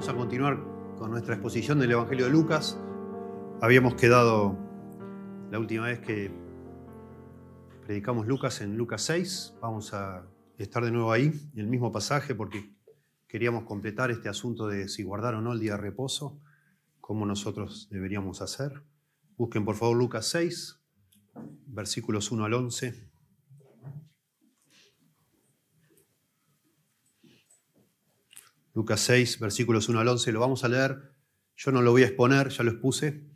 Vamos a continuar con nuestra exposición del Evangelio de Lucas. Habíamos quedado la última vez que predicamos Lucas en Lucas 6. Vamos a estar de nuevo ahí, en el mismo pasaje, porque queríamos completar este asunto de si guardar o no el día de reposo, cómo nosotros deberíamos hacer. Busquen por favor Lucas 6, versículos 1 al 11. Lucas 6, versículos 1 al 11, lo vamos a leer. Yo no lo voy a exponer, ya lo expuse,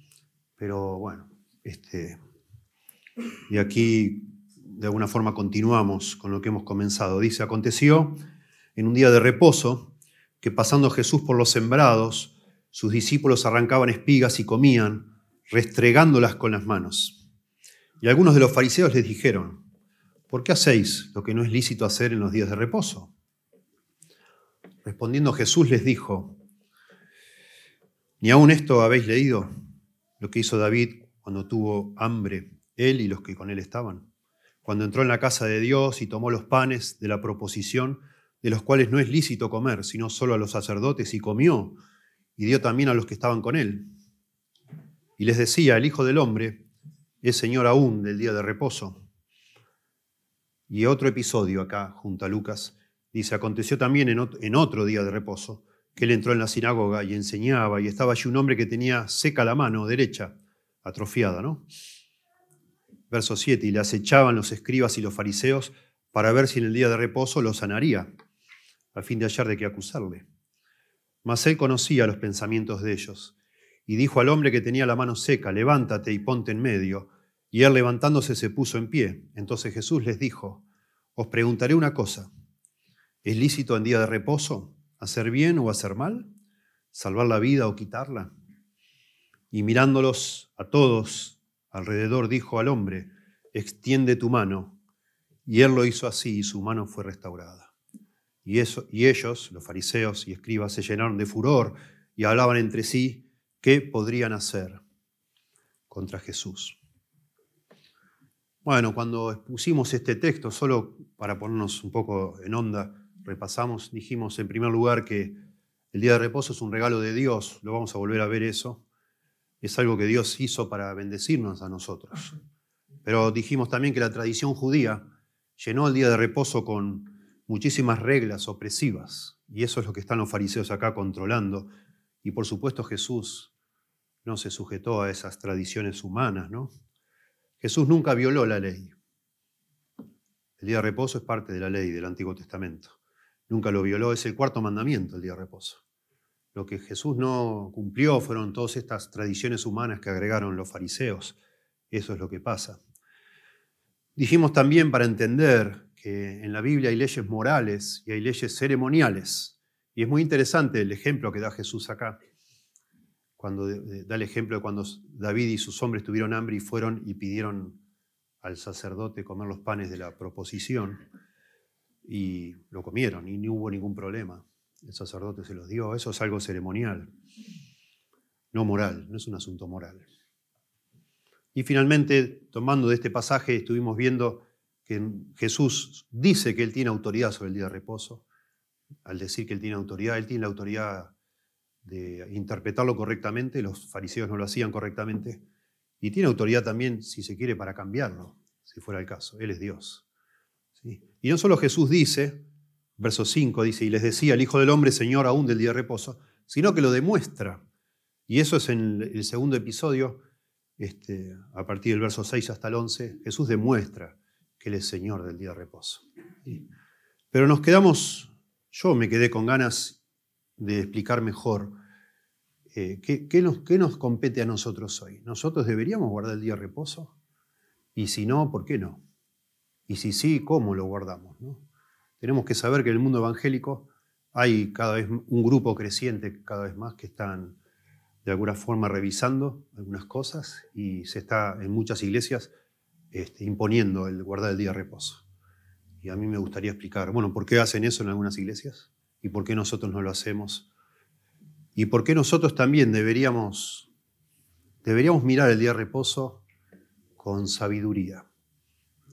pero bueno, este, y aquí de alguna forma continuamos con lo que hemos comenzado. Dice, aconteció en un día de reposo que pasando Jesús por los sembrados, sus discípulos arrancaban espigas y comían, restregándolas con las manos. Y algunos de los fariseos les dijeron, ¿por qué hacéis lo que no es lícito hacer en los días de reposo? Respondiendo Jesús les dijo, ¿ni aún esto habéis leído lo que hizo David cuando tuvo hambre, él y los que con él estaban? Cuando entró en la casa de Dios y tomó los panes de la proposición, de los cuales no es lícito comer, sino solo a los sacerdotes, y comió, y dio también a los que estaban con él. Y les decía, el Hijo del Hombre es Señor aún del día de reposo. Y otro episodio acá, junto a Lucas, Dice, aconteció también en otro día de reposo, que él entró en la sinagoga y enseñaba, y estaba allí un hombre que tenía seca la mano derecha, atrofiada, ¿no? Verso 7, y le acechaban los escribas y los fariseos para ver si en el día de reposo lo sanaría, a fin de hallar de qué acusarle. Mas él conocía los pensamientos de ellos, y dijo al hombre que tenía la mano seca, levántate y ponte en medio. Y él levantándose se puso en pie. Entonces Jesús les dijo, os preguntaré una cosa. ¿Es lícito en día de reposo hacer bien o hacer mal? ¿Salvar la vida o quitarla? Y mirándolos a todos alrededor, dijo al hombre, extiende tu mano. Y él lo hizo así y su mano fue restaurada. Y, eso, y ellos, los fariseos y escribas, se llenaron de furor y hablaban entre sí qué podrían hacer contra Jesús. Bueno, cuando expusimos este texto, solo para ponernos un poco en onda, repasamos, dijimos en primer lugar que el día de reposo es un regalo de Dios, lo vamos a volver a ver eso, es algo que Dios hizo para bendecirnos a nosotros. Pero dijimos también que la tradición judía llenó el día de reposo con muchísimas reglas opresivas, y eso es lo que están los fariseos acá controlando. Y por supuesto Jesús no se sujetó a esas tradiciones humanas, ¿no? Jesús nunca violó la ley. El día de reposo es parte de la ley del Antiguo Testamento nunca lo violó, es el cuarto mandamiento, el día de reposo. Lo que Jesús no cumplió fueron todas estas tradiciones humanas que agregaron los fariseos. Eso es lo que pasa. Dijimos también para entender que en la Biblia hay leyes morales y hay leyes ceremoniales. Y es muy interesante el ejemplo que da Jesús acá, cuando da el ejemplo de cuando David y sus hombres tuvieron hambre y fueron y pidieron al sacerdote comer los panes de la proposición y lo comieron y no hubo ningún problema. El sacerdote se los dio. Eso es algo ceremonial, no moral, no es un asunto moral. Y finalmente, tomando de este pasaje, estuvimos viendo que Jesús dice que Él tiene autoridad sobre el día de reposo. Al decir que Él tiene autoridad, Él tiene la autoridad de interpretarlo correctamente, los fariseos no lo hacían correctamente, y tiene autoridad también, si se quiere, para cambiarlo, si fuera el caso. Él es Dios. Y no solo Jesús dice, verso 5 dice, y les decía el Hijo del Hombre, Señor, aún del día de reposo, sino que lo demuestra. Y eso es en el segundo episodio, este, a partir del verso 6 hasta el 11, Jesús demuestra que Él es Señor del día de reposo. Pero nos quedamos, yo me quedé con ganas de explicar mejor eh, ¿qué, nos, ¿qué nos compete a nosotros hoy. ¿Nosotros deberíamos guardar el día de reposo? Y si no, ¿por qué no? Y si sí, ¿cómo lo guardamos? Tenemos que saber que en el mundo evangélico hay cada vez un grupo creciente, cada vez más, que están de alguna forma revisando algunas cosas y se está en muchas iglesias este, imponiendo el guardar el día de reposo. Y a mí me gustaría explicar, bueno, ¿por qué hacen eso en algunas iglesias? ¿Y por qué nosotros no lo hacemos? ¿Y por qué nosotros también deberíamos, deberíamos mirar el día de reposo con sabiduría?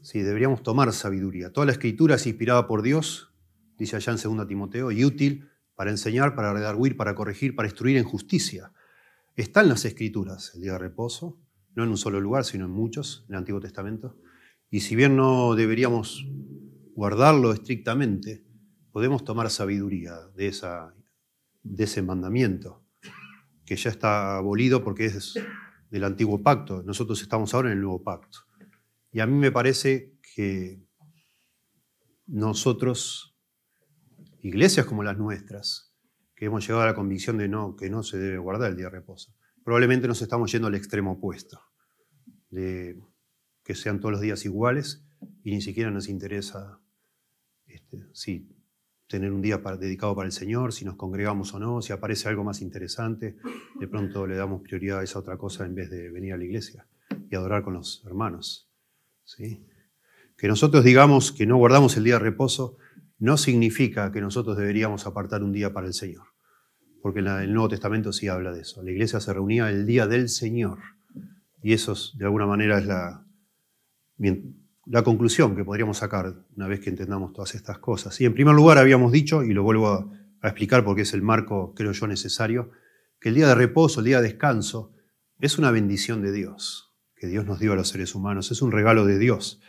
Sí, deberíamos tomar sabiduría. Toda la escritura es inspirada por Dios, dice allá en 2 Timoteo, y útil para enseñar, para redarguir, para corregir, para instruir en justicia. Está en las Escrituras el día de reposo, no en un solo lugar, sino en muchos, en el Antiguo Testamento. Y si bien no deberíamos guardarlo estrictamente, podemos tomar sabiduría de, de ese mandamiento, que ya está abolido porque es del antiguo pacto. Nosotros estamos ahora en el nuevo pacto. Y a mí me parece que nosotros, iglesias como las nuestras, que hemos llegado a la convicción de no, que no se debe guardar el día de reposo, probablemente nos estamos yendo al extremo opuesto, de que sean todos los días iguales y ni siquiera nos interesa este, tener un día dedicado para el Señor, si nos congregamos o no, si aparece algo más interesante, de pronto le damos prioridad a esa otra cosa en vez de venir a la iglesia y adorar con los hermanos. Que nosotros digamos que no guardamos el día de reposo no significa que nosotros deberíamos apartar un día para el Señor, porque el Nuevo Testamento sí habla de eso. La iglesia se reunía el día del Señor y eso de alguna manera es la, la conclusión que podríamos sacar una vez que entendamos todas estas cosas. Y en primer lugar habíamos dicho, y lo vuelvo a, a explicar porque es el marco, creo yo, necesario, que el día de reposo, el día de descanso, es una bendición de Dios, que Dios nos dio a los seres humanos, es un regalo de Dios.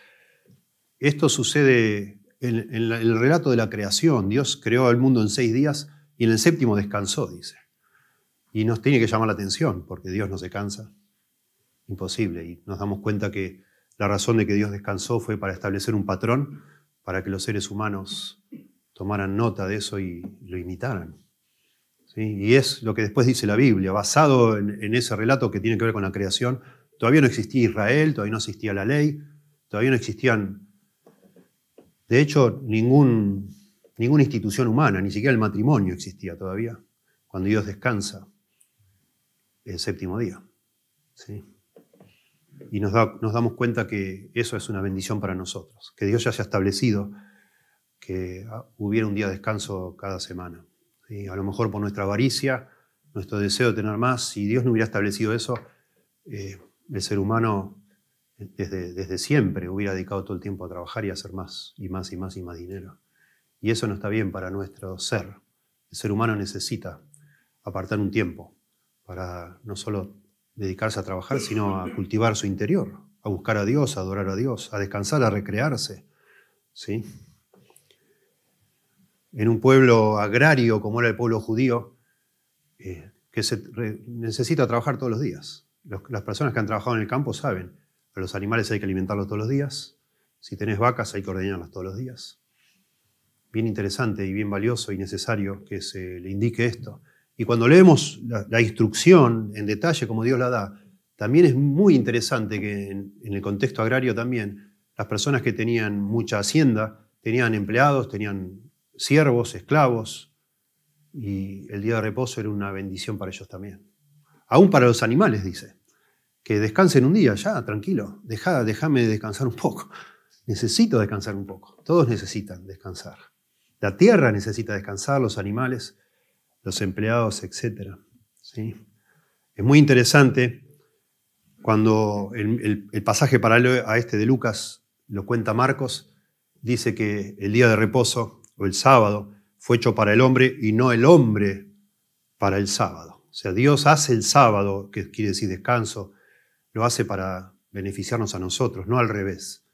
Esto sucede en, el relato de la creación. Dios creó el mundo en seis días y en el séptimo descansó, dice. Y nos tiene que llamar la atención, porque Dios no se cansa. Imposible. Y nos damos cuenta que la razón de que Dios descansó fue para establecer un patrón, para que los seres humanos tomaran nota de eso y lo imitaran. Y es lo que después dice la Biblia, basado en ese relato que tiene que ver con la creación. Todavía no existía Israel, todavía no existía la ley, todavía no existían de hecho, ningún, ninguna institución humana, ni siquiera el matrimonio existía todavía, cuando Dios descansa el séptimo día. ¿sí? Y nos, nos, damos cuenta que eso es una bendición para nosotros, que Dios ya haya establecido que hubiera un día de descanso cada semana. A lo mejor por nuestra avaricia, nuestro deseo de tener más, si Dios no hubiera establecido eso, eh, el ser humano desde, siempre hubiera dedicado todo el tiempo a trabajar y a hacer más y más y más y más dinero. Y eso no está bien para nuestro ser. El ser humano necesita apartar un tiempo para no solo dedicarse a trabajar, sino a cultivar su interior, a buscar a Dios, a adorar a Dios, a descansar, a recrearse. ¿sí? En un pueblo agrario como era el pueblo judío, eh, que se necesita trabajar todos los días. Las personas que han trabajado en el campo saben a los animales hay que alimentarlos todos los días. Si tenés vacas hay que ordeñarlas todos los días. Bien interesante y bien valioso y necesario que se le indique esto. Y cuando leemos la, instrucción en detalle como Dios la da, también es muy interesante que en, en, el contexto agrario también las personas que tenían mucha hacienda tenían empleados, tenían siervos, esclavos, y el día de reposo era una bendición para ellos también. Aún para los animales, dice que descansen un día, ya, tranquilo, Deja, déjame descansar un poco. Necesito descansar un poco. Todos necesitan descansar. La tierra necesita descansar, los animales, los empleados, etc. ¿Sí? Es muy interesante cuando el, pasaje paralelo a este de Lucas lo cuenta Marcos, dice que el día de reposo o el sábado fue hecho para el hombre y no el hombre para el sábado. O sea, Dios hace el sábado, que quiere decir descanso, lo hace para beneficiarnos a nosotros, no al revés.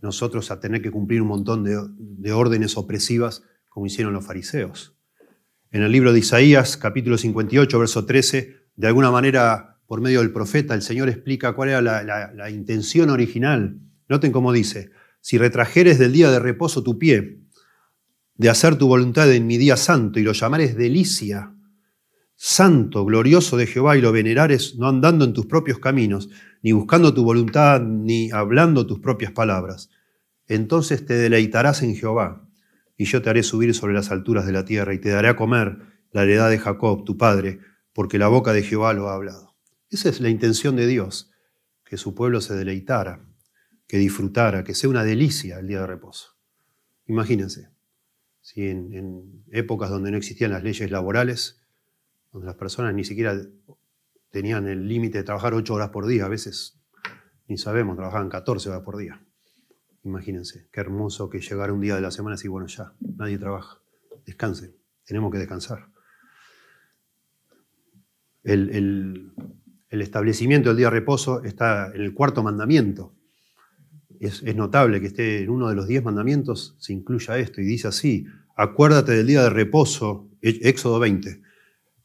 Nosotros a tener que cumplir un montón de, órdenes opresivas como hicieron los fariseos. En el libro de Isaías, capítulo 58, verso 13, de alguna manera, por medio del profeta, el Señor explica cuál era la, la intención original. Noten cómo dice, si retrajeres del día de reposo tu pie, de hacer tu voluntad en mi día santo y lo llamares delicia, santo, glorioso de Jehová y lo venerares no andando en tus propios caminos, ni buscando tu voluntad, ni hablando tus propias palabras. Entonces te deleitarás en Jehová, y yo te haré subir sobre las alturas de la tierra, y te daré a comer la heredad de Jacob, tu padre, porque la boca de Jehová lo ha hablado. Esa es la intención de Dios, que su pueblo se deleitara, que disfrutara, que sea una delicia el día de reposo. Imagínense, si en, en épocas donde no existían las leyes laborales, donde las personas ni siquiera tenían el límite de trabajar ocho horas por día, a veces ni sabemos, trabajaban 14 horas por día. Imagínense, qué hermoso que llegara un día de la semana y bueno, ya, nadie trabaja, descansen, tenemos que descansar. El, establecimiento del día de reposo está en el cuarto mandamiento. Es, es, notable que esté en uno de los diez mandamientos, se incluya esto y dice así, acuérdate del día de reposo, Éxodo 20,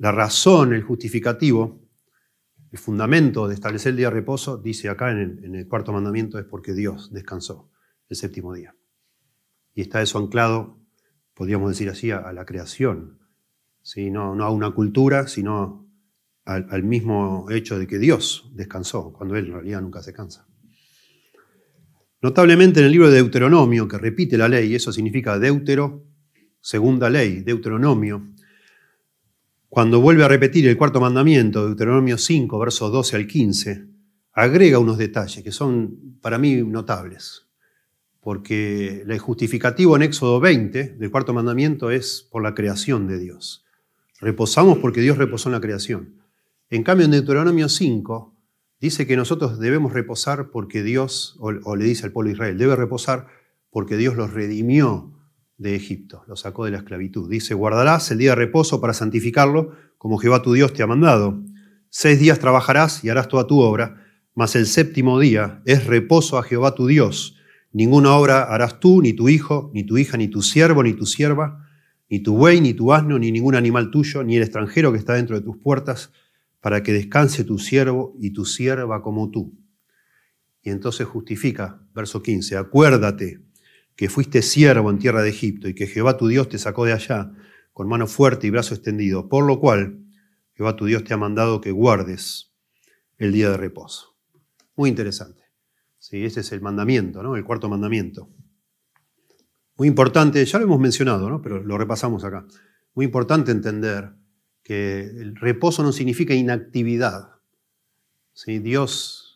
La razón, el justificativo, el fundamento de establecer el día de reposo, dice acá en el, cuarto mandamiento, es porque Dios descansó el séptimo día. Y está eso anclado, podríamos decir así, a, la creación. ¿sí? No, a una cultura, sino al, mismo hecho de que Dios descansó, cuando Él en realidad nunca se cansa. Notablemente en el libro de Deuteronomio, que repite la ley, eso significa deutero, segunda ley, Deuteronomio, cuando vuelve a repetir el cuarto mandamiento, Deuteronomio 5, versos 12 al 15, agrega unos detalles que son para mí notables porque el justificativo en Éxodo 20 del cuarto mandamiento es por la creación de Dios. Reposamos porque Dios reposó en la creación. En cambio, en Deuteronomio 5 dice que nosotros debemos reposar porque Dios, o, le dice al pueblo de Israel, debe reposar porque Dios los redimió de Egipto, los sacó de la esclavitud. Dice, guardarás el día de reposo para santificarlo, como Jehová tu Dios te ha mandado. Seis días trabajarás y harás toda tu obra, mas el séptimo día es reposo a Jehová tu Dios Ninguna obra harás tú, ni tu hijo, ni tu hija, ni tu siervo, ni tu sierva, ni tu buey, ni tu asno, ni ningún animal tuyo, ni el extranjero que está dentro de tus puertas, para que descanse tu siervo y tu sierva como tú. Y entonces justifica, verso 15, acuérdate que fuiste siervo en tierra de Egipto y que Jehová tu Dios te sacó de allá con mano fuerte y brazo extendido, por lo cual Jehová tu Dios te ha mandado que guardes el día de reposo. Muy interesante. Sí, ese es el mandamiento, ¿no? el cuarto mandamiento. Muy importante, ya lo hemos mencionado, ¿no? pero lo repasamos acá. Muy importante entender que el reposo no significa inactividad. ¿Sí? Dios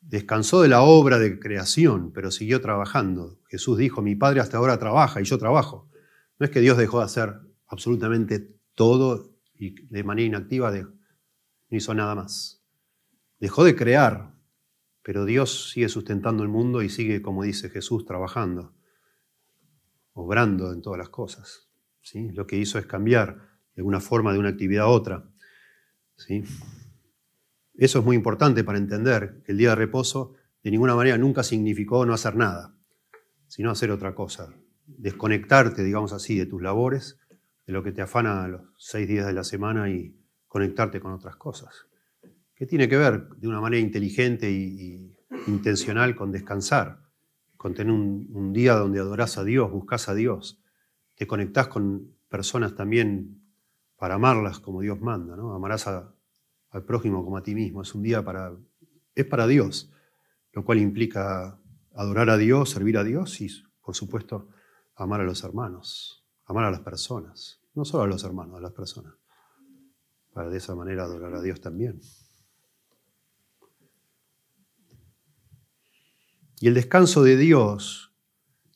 descansó de la obra de creación, pero siguió trabajando. Jesús dijo, mi Padre hasta ahora trabaja y yo trabajo. No es que Dios dejó de hacer absolutamente todo y de manera inactiva no hizo nada más. Dejó de crear, pero Dios sigue sustentando el mundo y sigue, como dice Jesús, trabajando, obrando en todas las cosas. ¿sí? Lo que hizo es cambiar de alguna forma de una actividad a otra. ¿sí? Eso es muy importante para entender que el día de reposo de ninguna manera nunca significó no hacer nada, sino hacer otra cosa. Desconectarte, digamos así, de tus labores, de lo que te afana los seis días de la semana y conectarte con otras cosas que tiene que ver de una manera inteligente y, intencional con descansar, con tener un, día donde adorás a Dios, buscas a Dios, te conectás con personas también para amarlas como Dios manda, ¿no? Amarás al prójimo como a ti mismo. Es un día para, es para Dios, lo cual implica adorar a Dios, servir a Dios y, por supuesto, amar a los hermanos, amar a las personas, no solo a los hermanos, a las personas, para de esa manera adorar a Dios también. Y el descanso de Dios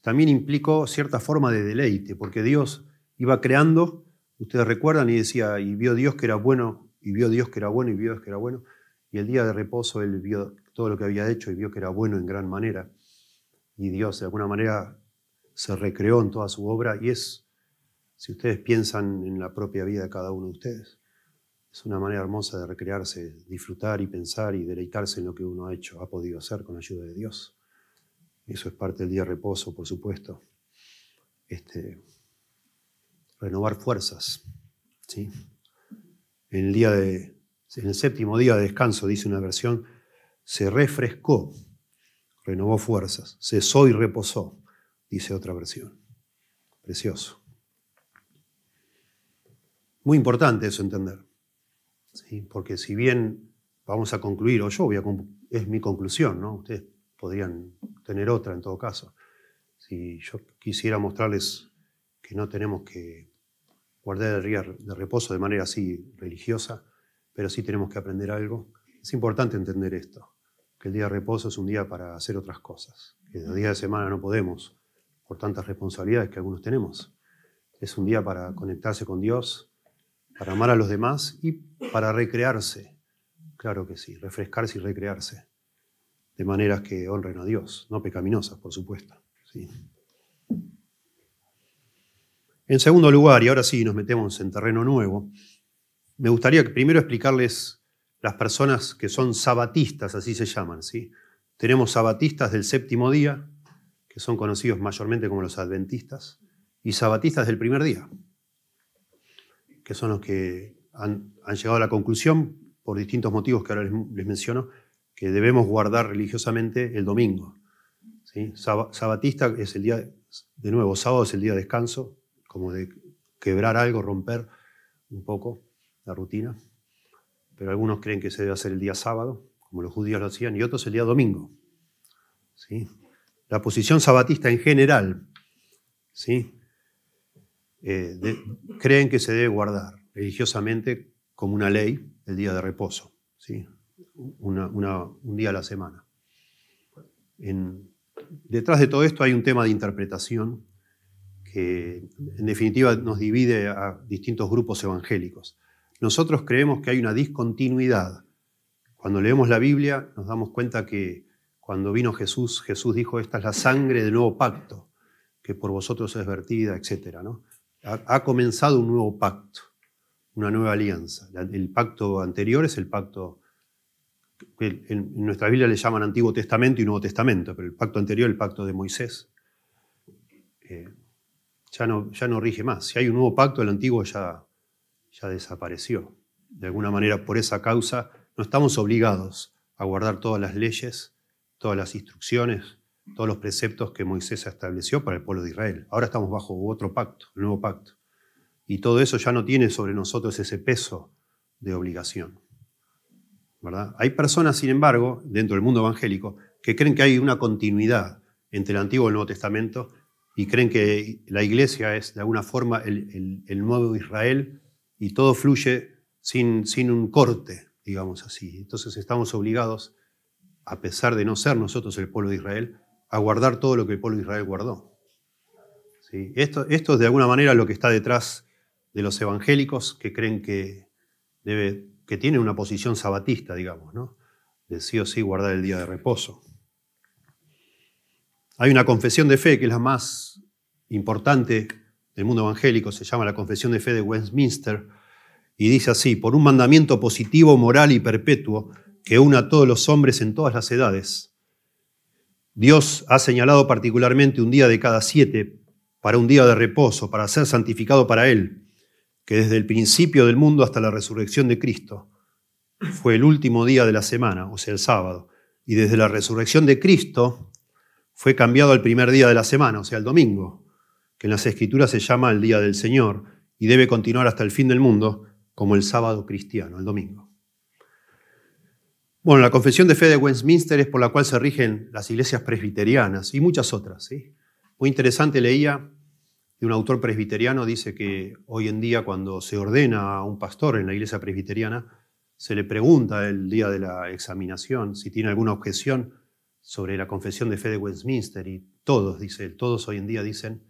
también implicó cierta forma de deleite, porque Dios iba creando, ustedes recuerdan, y decía, y vio Dios que era bueno, y vio Dios que era bueno, y vio Dios que era bueno, y el día de reposo Él vio todo lo que había hecho y vio que era bueno en gran manera. Y Dios de alguna manera se recreó en toda su obra, y es, si ustedes piensan en la propia vida de cada uno de ustedes, es una manera hermosa de recrearse, disfrutar y pensar y deleitarse en lo que uno ha hecho, ha podido hacer con la ayuda de Dios. Eso es parte del día de reposo, por supuesto. Este, renovar fuerzas. ¿sí? En, el día de, en el séptimo día de descanso, dice una versión, se refrescó, renovó fuerzas, cesó y reposó, dice otra versión. Precioso. Muy importante eso entender. ¿sí? Porque si bien vamos a concluir, o yo es mi conclusión, ¿no? Ustedes podrían tener otra en todo caso. Si yo quisiera mostrarles que no tenemos que guardar el día de reposo de manera así religiosa, pero sí tenemos que aprender algo. Es importante entender esto, que el día de reposo es un día para hacer otras cosas, que el día de semana no podemos por tantas responsabilidades que algunos tenemos. Es un día para conectarse con Dios, para amar a los demás y para recrearse. Claro que sí, refrescarse y recrearse de maneras que honren a Dios, no pecaminosas, por supuesto. ¿sí? En segundo lugar, y ahora sí nos metemos en terreno nuevo, me gustaría primero explicarles las personas que son sabatistas, así se llaman. ¿sí? Tenemos sabatistas del séptimo día, que son conocidos mayormente como los adventistas, y sabatistas del primer día, que son los que han, llegado a la conclusión, por distintos motivos que ahora les menciono, que debemos guardar religiosamente el domingo. ¿sí? Sabatista es el día, de nuevo, sábado es el día de descanso, como de quebrar algo, romper un poco la rutina. Pero algunos creen que se debe hacer el día sábado, como los judíos lo hacían, y otros el día domingo. ¿sí? La posición sabatista en general, ¿sí? Eh, creen que se debe guardar religiosamente como una ley el día de reposo. ¿sí? un día a la semana. detrás de todo esto hay un tema de interpretación que en definitiva nos divide a distintos grupos evangélicos. Nosotros creemos que hay una discontinuidad. Cuando leemos la Biblia nos damos cuenta que cuando vino Jesús, Jesús dijo, esta es la sangre del nuevo pacto, que por vosotros es vertida, etc. ¿no? Ha, comenzado un nuevo pacto, una nueva alianza. El pacto anterior es el pacto en nuestra Biblia le llaman Antiguo Testamento y Nuevo Testamento, pero el pacto anterior, el pacto de Moisés, eh, ya, no, ya no rige más. Si hay un nuevo pacto, el antiguo ya, ya desapareció. De alguna manera, por esa causa, no estamos obligados a guardar todas las leyes, todas las instrucciones, todos los preceptos que Moisés estableció para el pueblo de Israel. Ahora estamos bajo otro pacto, el nuevo pacto. Y todo eso ya no tiene sobre nosotros ese peso de obligación. Hay personas, sin embargo, dentro del mundo evangélico, que creen que hay una continuidad entre el Antiguo y el Nuevo Testamento y creen que la iglesia es de alguna forma el, nuevo Israel y todo fluye sin, sin, un corte, digamos así. Entonces estamos obligados, a pesar de no ser nosotros el pueblo de Israel, a guardar todo lo que el pueblo de Israel guardó. ¿Sí? Esto, esto es de alguna manera lo que está detrás de los evangélicos que creen que debe que tiene una posición sabatista, digamos, ¿no? de sí o sí guardar el día de reposo. Hay una confesión de fe que es la más importante del mundo evangélico, se llama la Confesión de Fe de Westminster, y dice así, por un mandamiento positivo, moral y perpetuo que una a todos los hombres en todas las edades. Dios ha señalado particularmente un día de cada siete para un día de reposo, para ser santificado para Él que desde el principio del mundo hasta la resurrección de Cristo fue el último día de la semana, o sea, el sábado, y desde la resurrección de Cristo fue cambiado al primer día de la semana, o sea, el domingo, que en las escrituras se llama el día del Señor y debe continuar hasta el fin del mundo como el sábado cristiano, el domingo. Bueno, la confesión de fe de Westminster es por la cual se rigen las iglesias presbiterianas y muchas otras. ¿sí? Muy interesante leía un autor presbiteriano dice que hoy en día cuando se ordena a un pastor en la iglesia presbiteriana, se le pregunta el día de la examinación si tiene alguna objeción sobre la confesión de fe de Westminster y todos, dice todos hoy en día dicen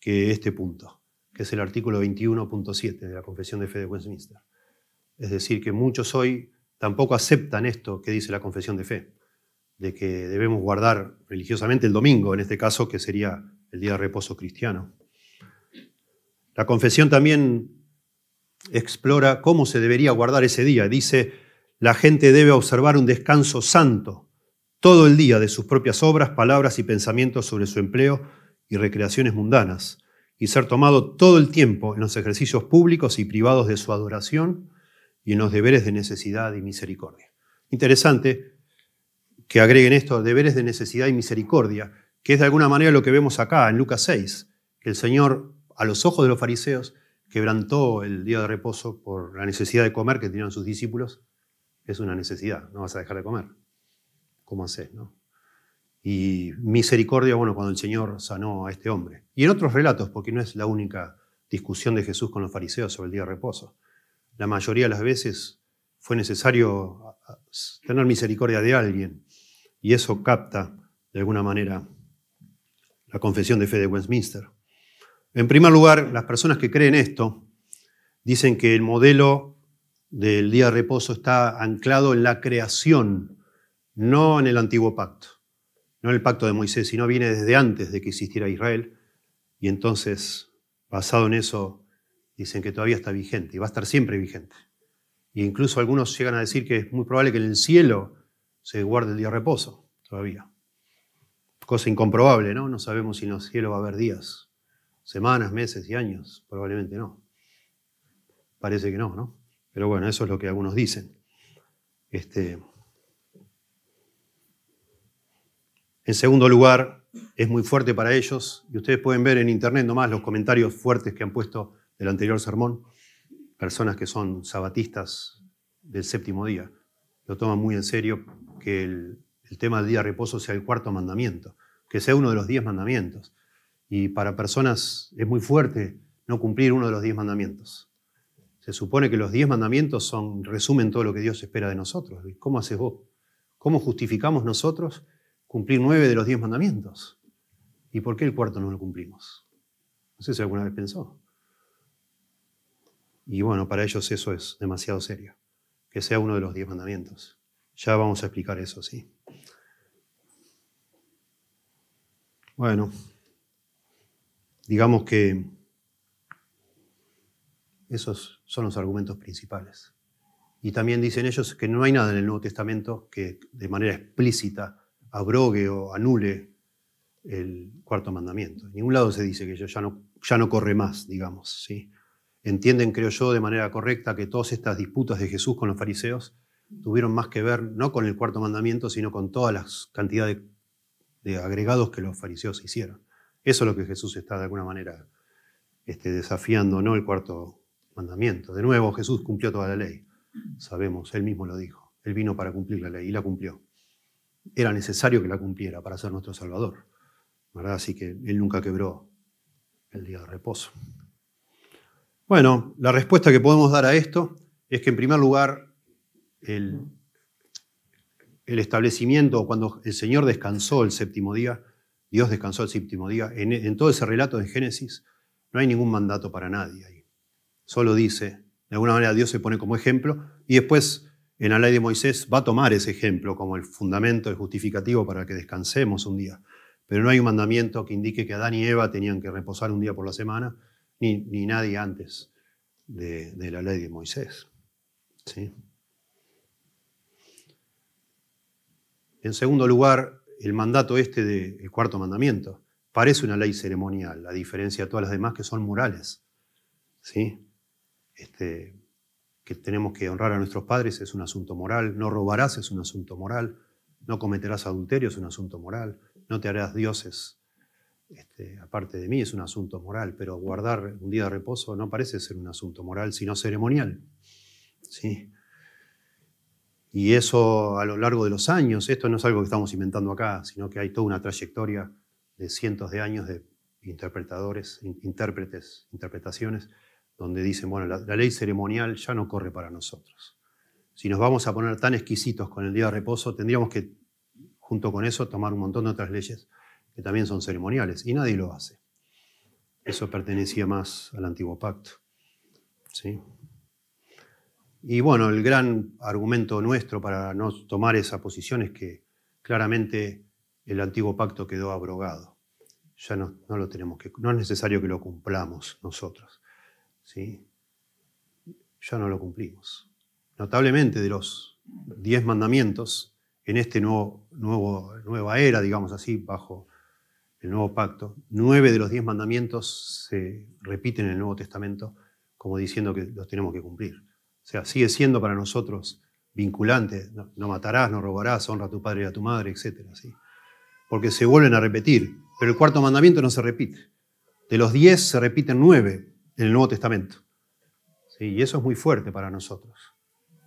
que este punto, que es el artículo 21.7 de la confesión de fe de Westminster. Es decir, que muchos hoy tampoco aceptan esto que dice la confesión de fe, de que debemos guardar religiosamente el domingo, en este caso, que sería el día de reposo cristiano. La confesión también explora cómo se debería guardar ese día. Dice, la gente debe observar un descanso santo todo el día de sus propias obras, palabras y pensamientos sobre su empleo y recreaciones mundanas, y ser tomado todo el tiempo en los ejercicios públicos y privados de su adoración y en los deberes de necesidad y misericordia. Interesante que agreguen esto, deberes de necesidad y misericordia, que es de alguna manera lo que vemos acá en Lucas 6, que el Señor a los ojos de los fariseos, quebrantó el día de reposo por la necesidad de comer que tenían sus discípulos. Es una necesidad, no vas a dejar de comer. ¿Cómo haces? No? Y misericordia, bueno, cuando el Señor sanó a este hombre. Y en otros relatos, porque no es la única discusión de Jesús con los fariseos sobre el día de reposo. La mayoría de las veces fue necesario tener misericordia de alguien. Y eso capta, de alguna manera, la confesión de fe de Westminster. En primer lugar, las personas que creen esto dicen que el modelo del día de reposo está anclado en la creación, no en el antiguo pacto, no en el pacto de Moisés, sino viene desde antes de que existiera Israel. Y entonces, basado en eso, dicen que todavía está vigente y va a estar siempre vigente. E incluso algunos llegan a decir que es muy probable que en el cielo se guarde el día de reposo todavía. Cosa incomprobable, ¿no? No sabemos si en el cielo va a haber días, semanas, meses y años. Probablemente no. Parece que no, ¿no? Pero bueno, eso es lo que algunos dicen. Este, en segundo lugar, es muy fuerte para ellos, y ustedes pueden ver en internet nomás los comentarios fuertes que han puesto del anterior sermón, personas que son sabatistas del séptimo día. Lo toman muy en serio que el, tema del día de reposo sea el cuarto mandamiento, que sea uno de los diez mandamientos. Y para personas es muy fuerte no cumplir uno de los diez mandamientos. Se supone que los diez mandamientos son, resumen todo lo que Dios espera de nosotros. ¿Cómo haces vos? ¿Cómo justificamos nosotros cumplir nueve de los diez mandamientos? ¿Y por qué el cuarto no lo cumplimos? No sé si alguna vez pensó. Y bueno, para ellos eso es demasiado serio, que sea uno de los diez mandamientos. Ya vamos a explicar eso, sí. Bueno, digamos que esos son los argumentos principales. Y también dicen ellos que no hay nada en el Nuevo Testamento que de manera explícita abrogue o anule el cuarto mandamiento. En ningún lado se dice que ellos ya no, ya no corre más, digamos. ¿sí? Entienden, creo yo, de manera correcta que todas estas disputas de Jesús con los fariseos tuvieron más que ver no con el cuarto mandamiento, sino con todas las cantidades de, agregados que los fariseos hicieron. Eso es lo que Jesús está de alguna manera este, desafiando, no el cuarto mandamiento. De nuevo, Jesús cumplió toda la ley. Sabemos, él mismo lo dijo. Él vino para cumplir la ley y la cumplió. Era necesario que la cumpliera para ser nuestro Salvador. ¿verdad? Así que él nunca quebró el día de reposo. Bueno, la respuesta que podemos dar a esto es que en primer lugar el, el establecimiento, cuando el Señor descansó el séptimo día, Dios descansó el séptimo día, en, en todo ese relato de Génesis no hay ningún mandato para nadie solo dice, de alguna manera Dios se pone como ejemplo y después en la ley de Moisés va a tomar ese ejemplo como el fundamento, el justificativo para que descansemos un día. Pero no hay un mandamiento que indique que Adán y Eva tenían que reposar un día por la semana, ni, ni nadie antes de, la ley de Moisés. ¿Sí? En segundo lugar, el mandato este del cuarto mandamiento parece una ley ceremonial, a diferencia de todas las demás que son morales. ¿Sí? este, que tenemos que honrar a nuestros padres es un asunto moral, no robarás es un asunto moral, no cometerás adulterio es un asunto moral, no te harás dioses este, aparte de mí es un asunto moral, pero guardar un día de reposo no parece ser un asunto moral, sino ceremonial. ¿sí? Y eso a lo largo de los años, esto no es algo que estamos inventando acá, sino que hay toda una trayectoria de cientos de años de interpretadores, intérpretes, interpretaciones, donde dicen, bueno, la, ley ceremonial ya no corre para nosotros. Si nos vamos a poner tan exquisitos con el día de reposo, tendríamos que, junto con eso, tomar un montón de otras leyes que también son ceremoniales, y nadie lo hace. Eso pertenecía más al antiguo pacto. ¿sí? Y bueno, el gran argumento nuestro para no tomar esa posición es que claramente el antiguo pacto quedó abrogado. Ya no, no lo tenemos que, no es necesario que lo cumplamos nosotros. ¿Sí? ya no lo cumplimos. Notablemente de los diez mandamientos, en esta nuevo, nueva era, digamos así, bajo el nuevo pacto, nueve de los diez mandamientos se repiten en el Nuevo Testamento como diciendo que los tenemos que cumplir. O sea, sigue siendo para nosotros vinculante, no, matarás, no robarás, honra a tu padre y a tu madre, etc. ¿sí? Porque se vuelven a repetir, pero el cuarto mandamiento no se repite. De los diez se repiten nueve, en el Nuevo Testamento. ¿Sí? Y eso es muy fuerte para nosotros.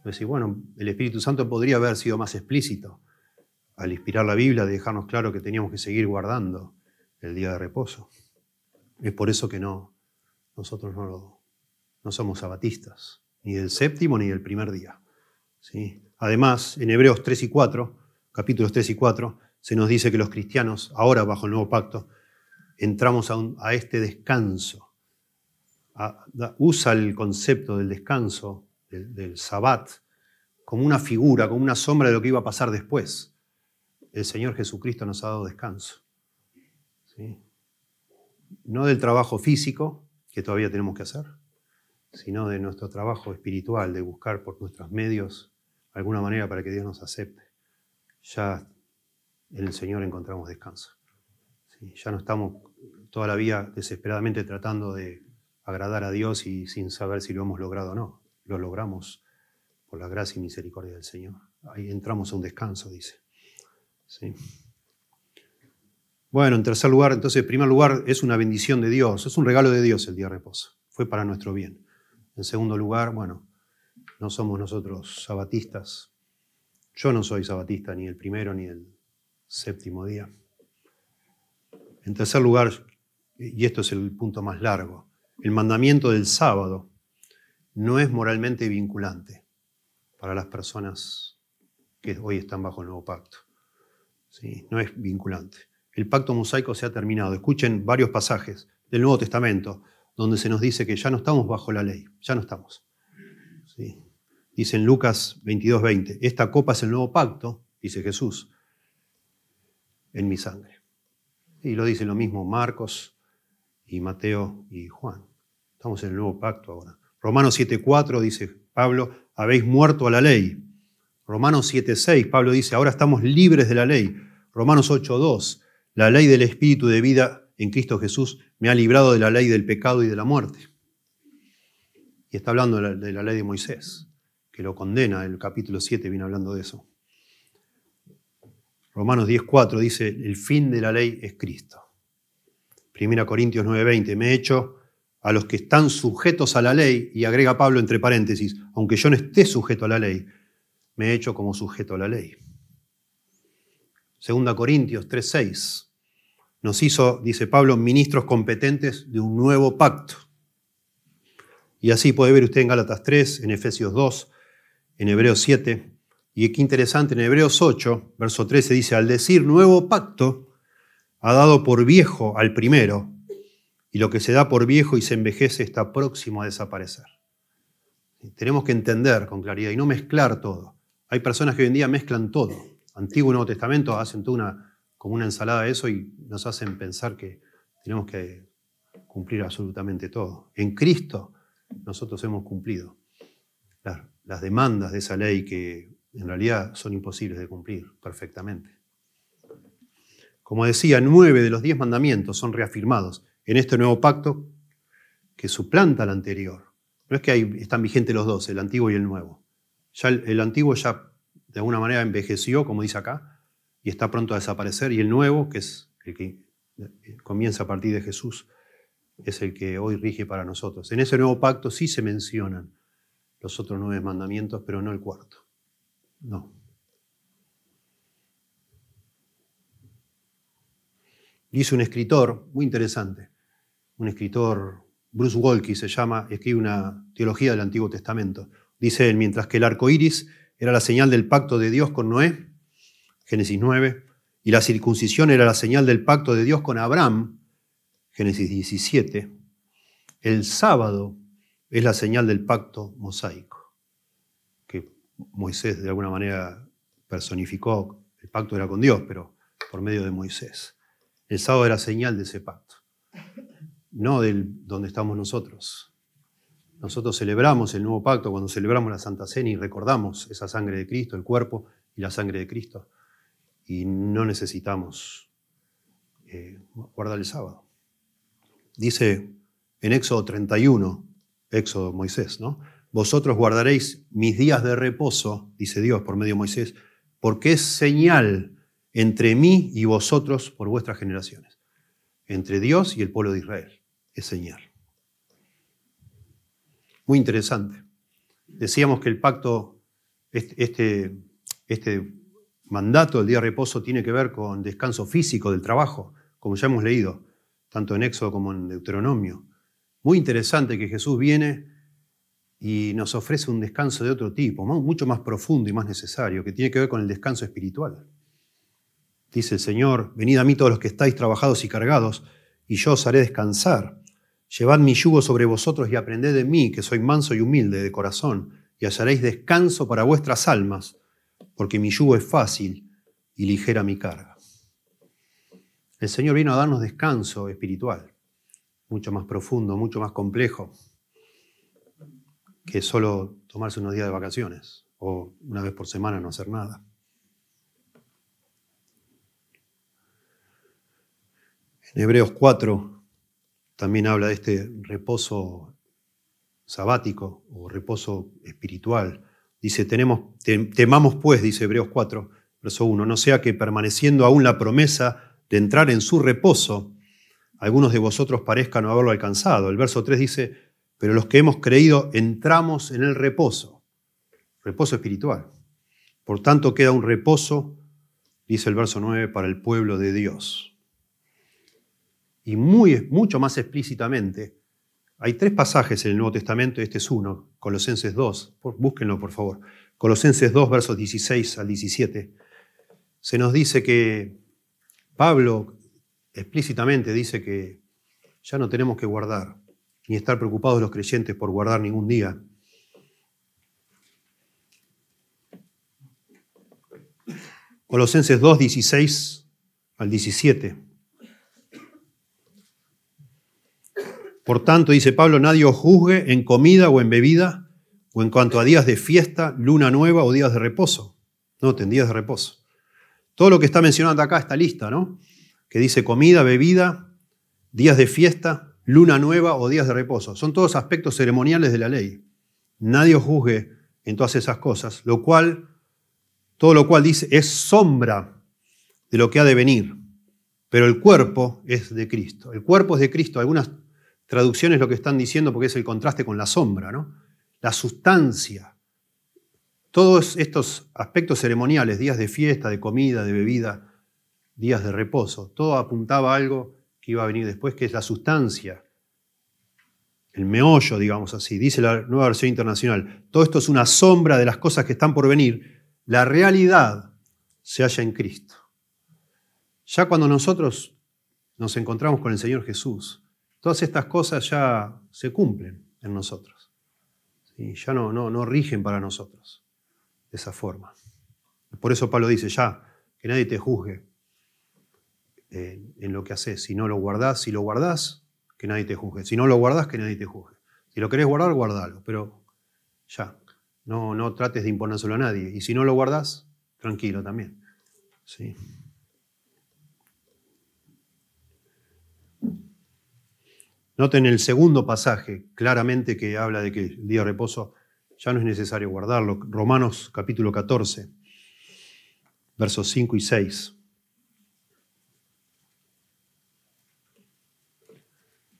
Decir, bueno, el Espíritu Santo podría haber sido más explícito al inspirar la Biblia, de dejarnos claro que teníamos que seguir guardando el día de reposo. Es por eso que no, nosotros no, no somos sabatistas, ni del séptimo ni del primer día. ¿sí? Además, en Hebreos 3 y 4, capítulos 3 y 4, se nos dice que los cristianos, ahora bajo el nuevo pacto, entramos a, este descanso. Usa el concepto del descanso, del, del sabbat, como una figura, como una sombra de lo que iba a pasar después. El Señor Jesucristo nos ha dado descanso. No del trabajo físico, que todavía tenemos que hacer, sino de nuestro trabajo espiritual, de buscar por nuestros medios alguna manera para que Dios nos acepte. Ya en el Señor encontramos descanso. Ya no estamos toda la vida desesperadamente tratando de agradar a Dios y sin saber si lo hemos logrado o no. Lo logramos por la gracia y misericordia del Señor. Ahí entramos a un descanso, dice. Sí. Bueno, en tercer lugar, entonces, en primer lugar, es una bendición de Dios, es un regalo de Dios el día de reposo. Fue para nuestro bien. En segundo lugar, bueno, no somos nosotros sabatistas. Yo no soy sabatista ni el primero ni el séptimo día. En tercer lugar, y esto es el punto más largo, el mandamiento del sábado no es moralmente vinculante para las personas que hoy están bajo el nuevo pacto. ¿Sí? No es vinculante. El pacto mosaico se ha terminado. Escuchen varios pasajes del Nuevo Testamento donde se nos dice que ya no estamos bajo la ley, ya no estamos. ¿Sí? Dice en Lucas 22:20, esta copa es el nuevo pacto, dice Jesús, en mi sangre. Y lo dice lo mismo Marcos y Mateo y Juan. Estamos en el nuevo pacto ahora. Romanos 7:4 dice Pablo, habéis muerto a la ley. Romanos 7:6, Pablo dice, ahora estamos libres de la ley. Romanos 8:2, la ley del Espíritu de vida en Cristo Jesús me ha librado de la ley del pecado y de la muerte. Y está hablando de la, ley de Moisés, que lo condena, el capítulo 7 viene hablando de eso. Romanos 10:4 dice, el fin de la ley es Cristo. Primera Corintios 9:20, me he hecho a los que están sujetos a la ley, y agrega Pablo entre paréntesis, aunque yo no esté sujeto a la ley, me he hecho como sujeto a la ley. Segunda Corintios 3:6 nos hizo, dice Pablo, ministros competentes de un nuevo pacto. Y así puede ver usted en Gálatas 3, en Efesios 2, en Hebreos 7, y qué interesante, en Hebreos 8, verso 13 dice, al decir nuevo pacto, ha dado por viejo al primero, y lo que se da por viejo y se envejece está próximo a desaparecer. Tenemos que entender con claridad y no mezclar todo. Hay personas que hoy en día mezclan todo. Antiguo y Nuevo Testamento hacen toda una, como una ensalada de eso y nos hacen pensar que tenemos que cumplir absolutamente todo. En Cristo nosotros hemos cumplido las, las demandas de esa ley que en realidad son imposibles de cumplir perfectamente. Como decía, nueve de los diez mandamientos son reafirmados en este nuevo pacto que suplanta al anterior. No es que hay, están vigentes los dos, el antiguo y el nuevo. Ya el, antiguo ya de alguna manera envejeció, como dice acá, y está pronto a desaparecer, y el nuevo, que es el que comienza a partir de Jesús, es el que hoy rige para nosotros. En ese nuevo pacto sí se mencionan los otros nueve mandamientos, pero no el cuarto. No. Dice un escritor muy interesante, un escritor, Bruce Walkie se llama, escribe una teología del Antiguo Testamento. Dice él, mientras que el arco iris era la señal del pacto de Dios con Noé, Génesis 9, y la circuncisión era la señal del pacto de Dios con Abraham, Génesis 17, el sábado es la señal del pacto mosaico, que Moisés de alguna manera personificó. El pacto era con Dios, pero por medio de Moisés. El sábado era señal de ese pacto no del donde estamos nosotros. Nosotros celebramos el nuevo pacto cuando celebramos la Santa Cena y recordamos esa sangre de Cristo, el cuerpo y la sangre de Cristo. Y no necesitamos eh, guardar el sábado. Dice en Éxodo 31, Éxodo Moisés, ¿no? Vosotros guardaréis mis días de reposo, dice Dios por medio de Moisés, porque es señal entre mí y vosotros por vuestras generaciones, entre Dios y el pueblo de Israel es señal. Muy interesante. Decíamos que el pacto, este, este, este mandato del día de reposo tiene que ver con descanso físico del trabajo, como ya hemos leído, tanto en Éxodo como en Deuteronomio. Muy interesante que Jesús viene y nos ofrece un descanso de otro tipo, mucho más profundo y más necesario, que tiene que ver con el descanso espiritual. Dice el Señor, venid a mí todos los que estáis trabajados y cargados, y yo os haré descansar. Llevad mi yugo sobre vosotros y aprended de mí, que soy manso y humilde de corazón, y hallaréis descanso para vuestras almas, porque mi yugo es fácil y ligera mi carga. El Señor vino a darnos descanso espiritual, mucho más profundo, mucho más complejo, que solo tomarse unos días de vacaciones o una vez por semana no hacer nada. En Hebreos 4 también habla de este reposo sabático o reposo espiritual. Dice, temamos pues, dice Hebreos 4, verso 1, no sea que permaneciendo aún la promesa de entrar en su reposo, algunos de vosotros parezcan no haberlo alcanzado. El verso 3 dice, pero los que hemos creído entramos en el reposo, reposo espiritual. Por tanto queda un reposo, dice el verso 9, para el pueblo de Dios. Y mucho más explícitamente, hay tres pasajes en el Nuevo Testamento, este es uno, Colosenses 2, búsquenlo por favor. Colosenses 2, versos 16 al 17. Se nos dice que Pablo explícitamente dice que ya no tenemos que guardar, ni estar preocupados los creyentes por guardar ningún día. Colosenses 2, 16 al 17. Por tanto, dice Pablo, nadie os juzgue en comida o en bebida, o en cuanto a días de fiesta, luna nueva o días de reposo. No, días de reposo. Todo lo que está mencionando acá, esta lista, ¿no? Que dice comida, bebida, días de fiesta, luna nueva o días de reposo. Son todos aspectos ceremoniales de la ley. Nadie os juzgue en todas esas cosas, lo cual, todo lo cual dice, es sombra de lo que ha de venir. Pero el cuerpo es de Cristo. El cuerpo es de Cristo. Algunas traducciones lo que están diciendo porque es el contraste con la sombra, ¿no? La sustancia. Todos estos aspectos ceremoniales, días de fiesta, de comida, de bebida, días de reposo, todo apuntaba a algo que iba a venir después, que es la sustancia, el meollo, digamos así, dice la nueva versión internacional. Todo esto es una sombra de las cosas que están por venir. La realidad se halla en Cristo. Ya cuando nosotros nos encontramos con el Señor Jesús, Todas estas cosas ya se cumplen en nosotros. y Ya no, no, no rigen para nosotros de esa forma. Por eso Pablo dice, ya, que nadie te juzgue en, en lo que haces. Si no lo guardás, si lo guardás, que nadie te juzgue. Si no lo guardás, que nadie te juzgue. Si lo querés guardar, guardalo. Pero ya, no, no trates de imponérselo a nadie. Y si no lo guardás, tranquilo también. ¿Sí? Noten el segundo pasaje, claramente que habla de que el día de reposo ya no es necesario guardarlo. Romanos capítulo 14, versos 5 y 6.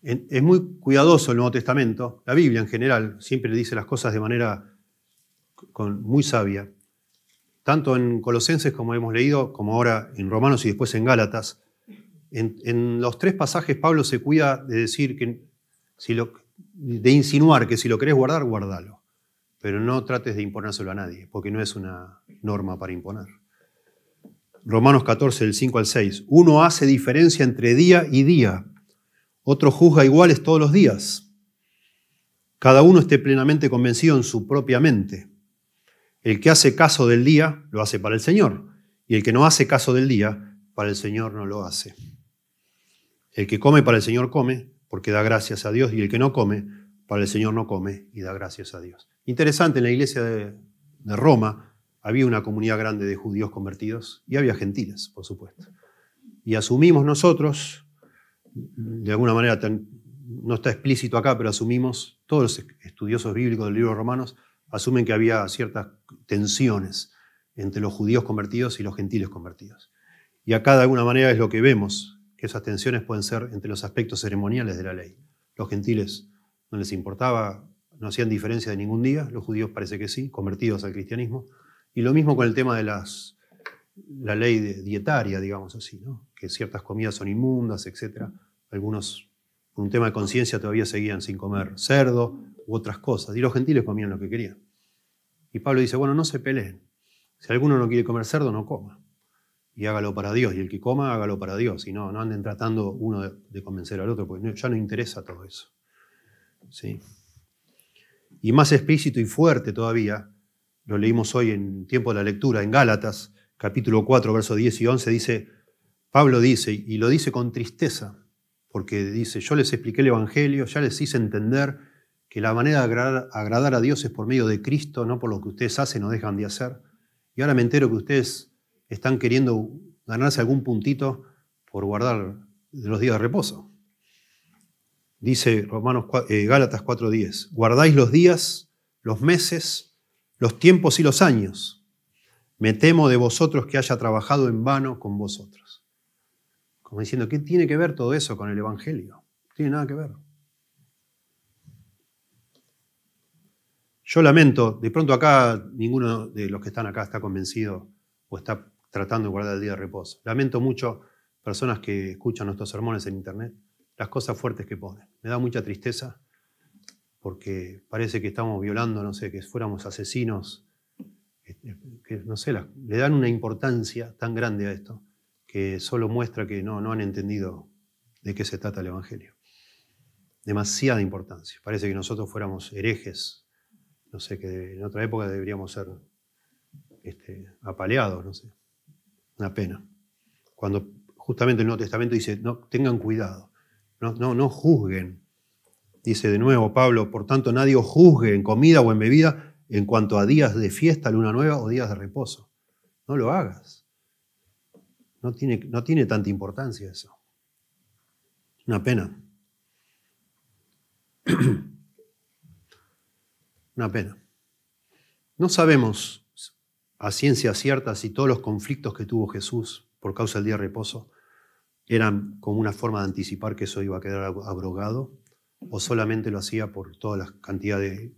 Es muy cuidadoso el Nuevo Testamento, la Biblia en general, siempre dice las cosas de manera muy sabia. Tanto en Colosenses, como hemos leído, como ahora en Romanos y después en Gálatas, en, los tres pasajes Pablo se cuida de decir que, si lo, de insinuar que si lo querés guardar, guardalo. Pero no trates de imponérselo a nadie, porque no es una norma para imponer. Romanos 14, del 5 al 6. Uno hace diferencia entre día y día. Otro juzga iguales todos los días. Cada uno esté plenamente convencido en su propia mente. El que hace caso del día, lo hace para el Señor. Y el que no hace caso del día, para el Señor no lo hace. El que come para el Señor come, porque da gracias a Dios, y el que no come, para el Señor no come y da gracias a Dios. Interesante, en la iglesia de, Roma había una comunidad grande de judíos convertidos y había gentiles, por supuesto. Y asumimos nosotros, de alguna manera no está explícito acá, pero asumimos, todos los estudiosos bíblicos del libro de Romanos asumen que había ciertas tensiones entre los judíos convertidos y los gentiles convertidos. Y acá de alguna manera es lo que vemos que esas tensiones pueden ser entre los aspectos ceremoniales de la ley. Los gentiles no les importaba, no hacían diferencia de ningún día, los judíos parece que sí, convertidos al cristianismo. Y lo mismo con el tema de las, la ley dietaria, digamos así, ¿no? que ciertas comidas son inmundas, etc. Algunos, por un tema de conciencia, todavía seguían sin comer cerdo u otras cosas, y los gentiles comían lo que querían. Y Pablo dice, bueno, no se peleen. Si alguno no quiere comer cerdo, no coma. Y hágalo para Dios. Y el que coma, hágalo para Dios. Y no, no anden tratando uno de, convencer al otro, porque ya no interesa todo eso. ¿Sí? Y más explícito y fuerte todavía, lo leímos hoy en tiempo de la lectura, en Gálatas, capítulo 4, versos 10 y 11, dice, Pablo dice, y lo dice con tristeza, porque dice, yo les expliqué el Evangelio, ya les hice entender que la manera de agradar, agradar a Dios es por medio de Cristo, no por lo que ustedes hacen o dejan de hacer. Y ahora me entero que ustedes están queriendo ganarse algún puntito por guardar los días de reposo. Dice Romanos, eh, Gálatas 4:10, guardáis los días, los meses, los tiempos y los años. Me temo de vosotros que haya trabajado en vano con vosotros. Como diciendo, ¿qué tiene que ver todo eso con el Evangelio? No tiene nada que ver. Yo lamento, de pronto acá ninguno de los que están acá está convencido o está tratando de guardar el día de reposo. Lamento mucho personas que escuchan nuestros sermones en internet, las cosas fuertes que ponen. Me da mucha tristeza porque parece que estamos violando, no sé, que fuéramos asesinos, que, no sé, le dan una importancia tan grande a esto que solo muestra que no, no han entendido de qué se trata el Evangelio. Demasiada importancia. Parece que nosotros fuéramos herejes, no sé, que en otra época deberíamos ser este, apaleados, no sé. Una pena. Cuando justamente el Nuevo Testamento dice, no, tengan cuidado, no, no, juzguen. Dice de nuevo Pablo, por tanto nadie os juzgue en comida o en bebida en cuanto a días de fiesta, luna nueva o días de reposo. No lo hagas. No tiene, no tiene tanta importancia eso. Una pena. Una pena. No sabemos a ciencia cierta si todos los conflictos que tuvo Jesús por causa del día de reposo eran como una forma de anticipar que eso iba a quedar abrogado o solamente lo hacía por toda la cantidad de,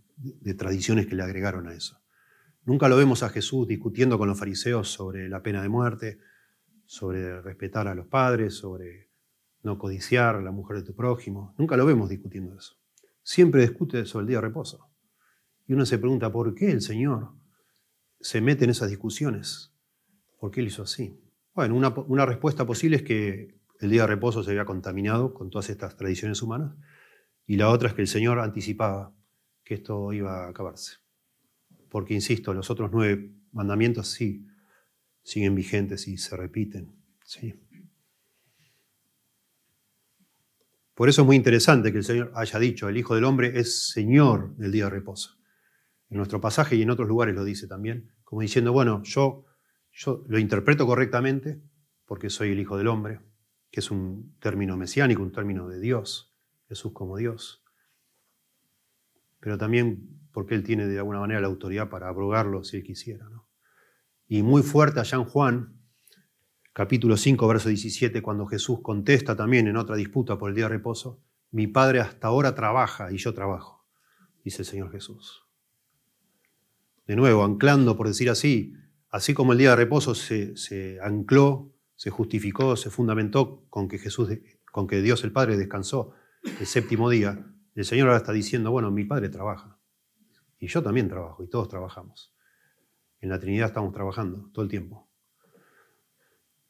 tradiciones que le agregaron a eso. Nunca lo vemos a Jesús discutiendo con los fariseos sobre la pena de muerte, sobre respetar a los padres, sobre no codiciar a la mujer de tu prójimo. Nunca lo vemos discutiendo eso. Siempre discute sobre el día de reposo. Y uno se pregunta, ¿por qué el Señor se mete en esas discusiones? ¿Por qué él hizo así? Bueno, una, respuesta posible es que el día de reposo se había contaminado con todas estas tradiciones humanas. Y la otra es que el Señor anticipaba que esto iba a acabarse. Porque, insisto, los otros nueve mandamientos sí siguen vigentes y se repiten. Sí. Por eso es muy interesante que el Señor haya dicho, el Hijo del Hombre es Señor del día de reposo en nuestro pasaje y en otros lugares lo dice también, como diciendo, bueno, yo, yo lo interpreto correctamente porque soy el Hijo del Hombre, que es un término mesiánico, un término de Dios, Jesús como Dios, pero también porque Él tiene de alguna manera la autoridad para abrogarlo si Él quisiera. Y muy fuerte allá en Juan, capítulo 5, verso 17, cuando Jesús contesta también en otra disputa por el día de reposo, mi Padre hasta ahora trabaja y yo trabajo, dice el Señor Jesús de nuevo, anclando, por decir así, así como el día de reposo se, ancló, se justificó, se fundamentó con que Jesús, con que Dios el Padre descansó el séptimo día, el Señor ahora está diciendo, bueno, mi Padre trabaja. Y yo también trabajo, y todos trabajamos. En la Trinidad estamos trabajando todo el tiempo.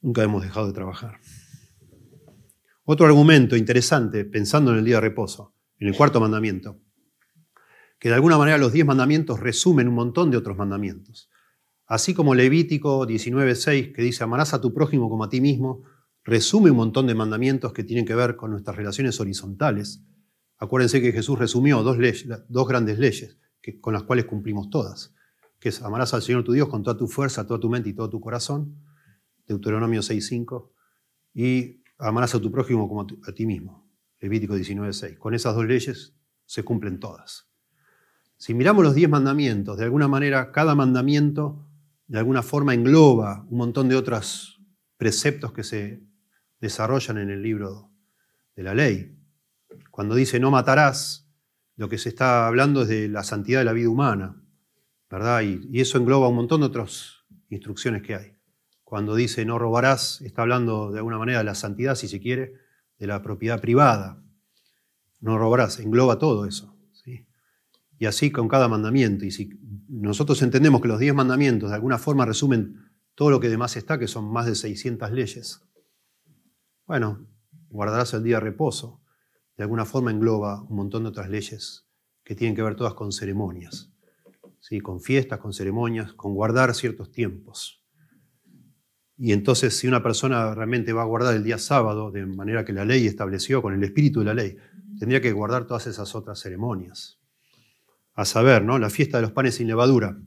Nunca hemos dejado de trabajar. Otro argumento interesante, pensando en el día de reposo, en el cuarto mandamiento, que de alguna manera los diez mandamientos resumen un montón de otros mandamientos. Así como Levítico 19.6, que dice amarás a tu prójimo como a ti mismo, resume un montón de mandamientos que tienen que ver con nuestras relaciones horizontales. Acuérdense que Jesús resumió dos, leyes, dos grandes leyes que, con las cuales cumplimos todas, que es amarás al Señor tu Dios con toda tu fuerza, toda tu mente y todo tu corazón, Deuteronomio 6.5, y amarás a tu prójimo como a, ti mismo, Levítico 19.6. Con esas dos leyes se cumplen todas. Si miramos los diez mandamientos, de alguna manera cada mandamiento de alguna forma engloba un montón de otros preceptos que se desarrollan en el libro de la ley. Cuando dice no matarás, lo que se está hablando es de la santidad de la vida humana, ¿verdad? Y, eso engloba un montón de otras instrucciones que hay. Cuando dice no robarás, está hablando de alguna manera de la santidad, si se quiere, de la propiedad privada. No robarás, engloba todo eso. Y así con cada mandamiento. Y si nosotros entendemos que los diez mandamientos de alguna forma resumen todo lo que demás está, que son más de 600 leyes, bueno, guardarás el día reposo. De alguna forma engloba un montón de otras leyes que tienen que ver todas con ceremonias, ¿sí? con fiestas, con ceremonias, con guardar ciertos tiempos. Y entonces si una persona realmente va a guardar el día sábado de manera que la ley estableció, con el espíritu de la ley, tendría que guardar todas esas otras ceremonias. A saber, ¿no? la fiesta de los panes sin levadura,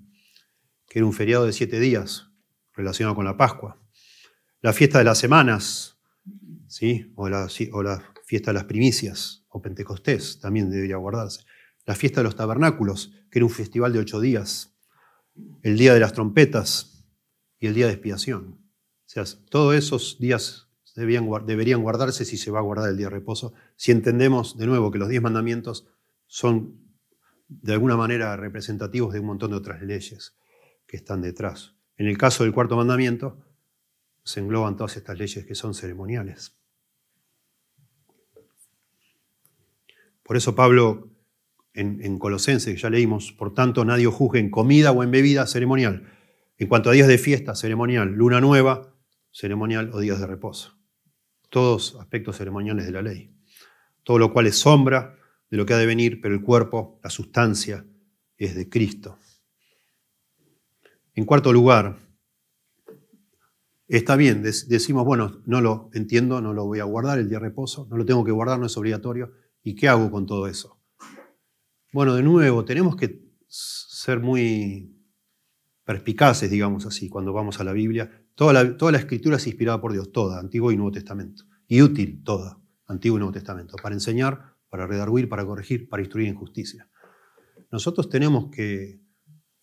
que era un feriado de siete días relacionado con la Pascua. La fiesta de las semanas, ¿sí? o, la, la fiesta de las primicias, o Pentecostés, también debería guardarse. La fiesta de los tabernáculos, que era un festival de ocho días. El día de las trompetas y el día de expiación. O sea, todos esos días deberían guardarse si se va a guardar el día de reposo, si entendemos de nuevo que los diez mandamientos son de alguna manera representativos de un montón de otras leyes que están detrás. En el caso del cuarto mandamiento, se engloban todas estas leyes que son ceremoniales. Por eso Pablo en, Colosenses, ya leímos, por tanto nadie juzgue en comida o en bebida ceremonial. En cuanto a días de fiesta, ceremonial, luna nueva, ceremonial o días de reposo. Todos aspectos ceremoniales de la ley. Todo lo cual es sombra de lo que ha de venir, pero el cuerpo, la sustancia, es de Cristo. En cuarto lugar, está bien, decimos, bueno, no lo entiendo, no lo voy a guardar el día de reposo, no lo tengo que guardar, no es obligatorio, ¿Y qué hago con todo eso? Bueno, de nuevo, tenemos que ser muy perspicaces, digamos así, cuando vamos a la Biblia. Toda la, escritura es inspirada por Dios, toda, Antiguo y Nuevo Testamento. Y útil, toda, Antiguo y Nuevo Testamento, para enseñar, para redarguir, para corregir, para instruir en justicia. Nosotros tenemos que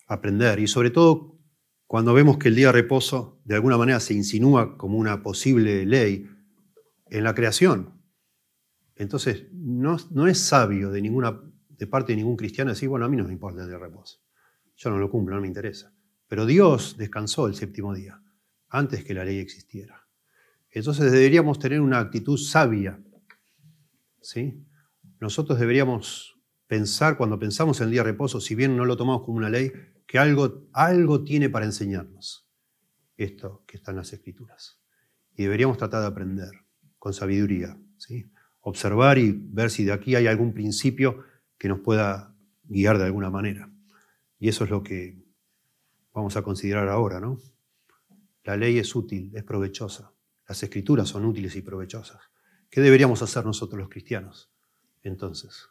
aprender, y sobre todo cuando vemos que el día de reposo de alguna manera se insinúa como una posible ley en la creación, entonces, no, es sabio de, ninguna, de parte de ningún cristiano decir, bueno, a mí no me importa el día de reposo. Yo no lo cumplo, no me interesa. Pero Dios descansó el séptimo día, antes que la ley existiera. Entonces deberíamos tener una actitud sabia. ¿sí? Nosotros deberíamos pensar, cuando pensamos en el día de reposo, si bien no lo tomamos como una ley, que algo, algo tiene para enseñarnos esto que está en las escrituras. Y deberíamos tratar de aprender con sabiduría. ¿sí? observar y ver si de aquí hay algún principio que nos pueda guiar de alguna manera. Y eso es lo que vamos a considerar ahora, ¿no? La ley es útil, es provechosa. Las escrituras son útiles y provechosas. ¿Qué deberíamos hacer nosotros los cristianos entonces?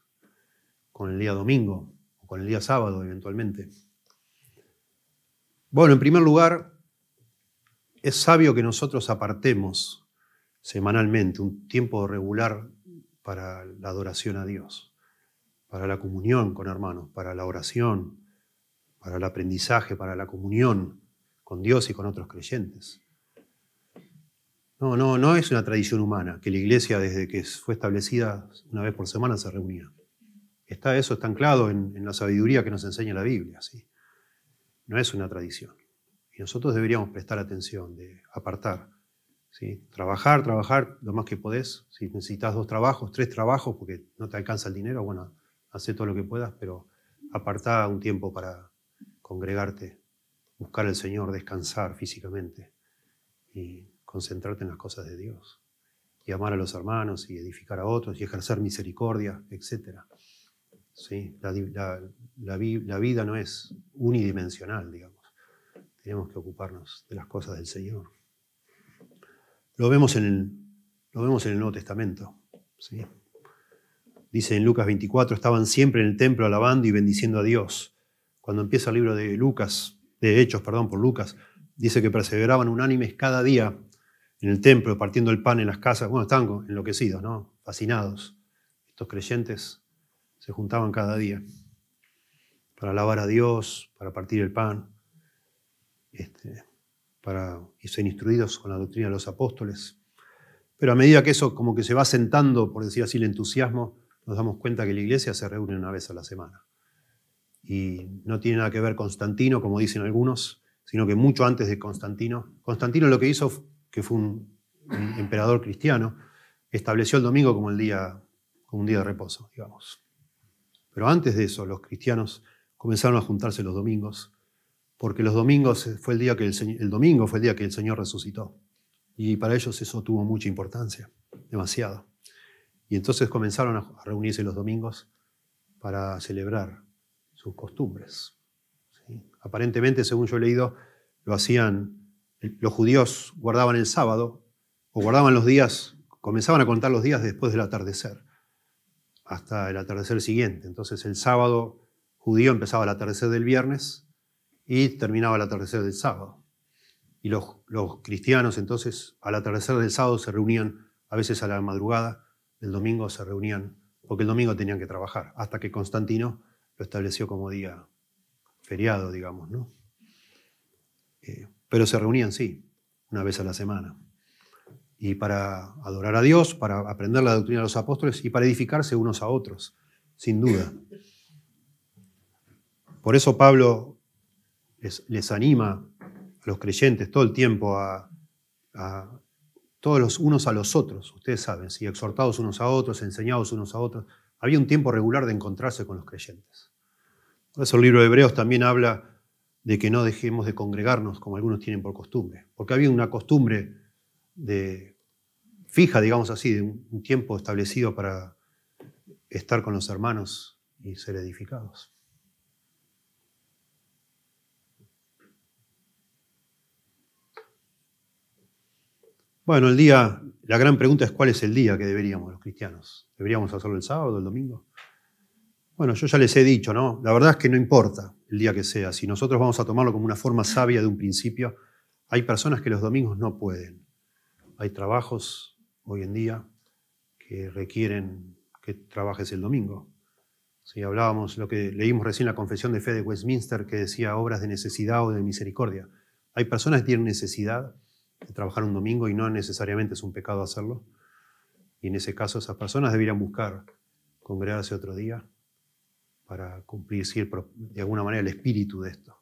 Con el día domingo o con el día sábado eventualmente. Bueno, en primer lugar, es sabio que nosotros apartemos semanalmente un tiempo regular para la adoración a Dios, para la comunión con hermanos, para la oración, para el aprendizaje, para la comunión con Dios y con otros creyentes. No, no, no es una tradición humana que la iglesia desde que fue establecida una vez por semana se reunía. Está eso está anclado en, la sabiduría que nos enseña la Biblia. ¿sí? No es una tradición. Y nosotros deberíamos prestar atención de apartar Trabajar, trabajar lo más que podés. Si necesitas dos trabajos, tres trabajos, porque no te alcanza el dinero, bueno, haz todo lo que puedas, pero apartá un tiempo para congregarte, buscar al Señor, descansar físicamente y concentrarte en las cosas de Dios. Y amar a los hermanos y edificar a otros y ejercer misericordia, etc. ¿Sí? La, la vida no es unidimensional, digamos. Tenemos que ocuparnos de las cosas del Señor. Lo vemos en el, lo vemos en el Nuevo Testamento. ¿sí? Dice en Lucas 24, estaban siempre en el templo alabando y bendiciendo a Dios. Cuando empieza el libro de Lucas, de Hechos, perdón, por Lucas, dice que perseveraban unánimes cada día en el templo, partiendo el pan en las casas. Bueno, estaban enloquecidos, ¿no? Fascinados. Estos creyentes se juntaban cada día para alabar a Dios, para partir el pan. Este, para ser instruidos con la doctrina de los apóstoles. Pero a medida que eso como que se va sentando, por decir así, el entusiasmo, nos damos cuenta que la iglesia se reúne una vez a la semana. Y no tiene nada que ver Constantino, como dicen algunos, sino que mucho antes de Constantino. Constantino lo que hizo, que fue un, emperador cristiano, estableció el domingo como, el día, como un día de reposo, digamos. Pero antes de eso, los cristianos comenzaron a juntarse los domingos, porque los domingos fue el día que el, el domingo fue el día que el Señor resucitó. Y para ellos eso tuvo mucha importancia, demasiado. Y entonces comenzaron a reunirse los domingos para celebrar sus costumbres. Aparentemente, según yo he leído, lo hacían, los judíos guardaban el sábado o guardaban los días, comenzaban a contar los días después del atardecer, hasta el atardecer siguiente. Entonces el sábado judío empezaba el atardecer del viernes y terminaba el atardecer del sábado. Y los, cristianos entonces al atardecer del sábado se reunían a veces a la madrugada, el domingo se reunían, porque el domingo tenían que trabajar, hasta que Constantino lo estableció como día feriado, digamos, ¿no? Eh, pero se reunían, sí, una vez a la semana. Y para adorar a Dios, para aprender la doctrina de los apóstoles y para edificarse unos a otros, sin duda. Por eso Pablo les, anima a los creyentes todo el tiempo a, todos los unos a los otros, ustedes saben, si exhortados unos a otros, enseñados unos a otros. Había un tiempo regular de encontrarse con los creyentes. Por eso el libro de Hebreos también habla de que no dejemos de congregarnos como algunos tienen por costumbre, porque había una costumbre de fija, digamos así, de un tiempo establecido para estar con los hermanos y ser edificados. Bueno, el día, la gran pregunta es cuál es el día que deberíamos los cristianos. ¿Deberíamos hacerlo el sábado, el domingo? Bueno, yo ya les he dicho, ¿no? La verdad es que no importa el día que sea. Si nosotros vamos a tomarlo como una forma sabia de un principio, hay personas que los domingos no pueden. Hay trabajos hoy en día que requieren que trabajes el domingo. Si hablábamos lo que leímos recién la confesión de fe de Westminster que decía obras de necesidad o de misericordia. Hay personas que tienen necesidad de trabajar un domingo y no necesariamente es un pecado hacerlo. Y en ese caso esas personas deberían buscar congregarse otro día para cumplir de alguna manera el espíritu de esto.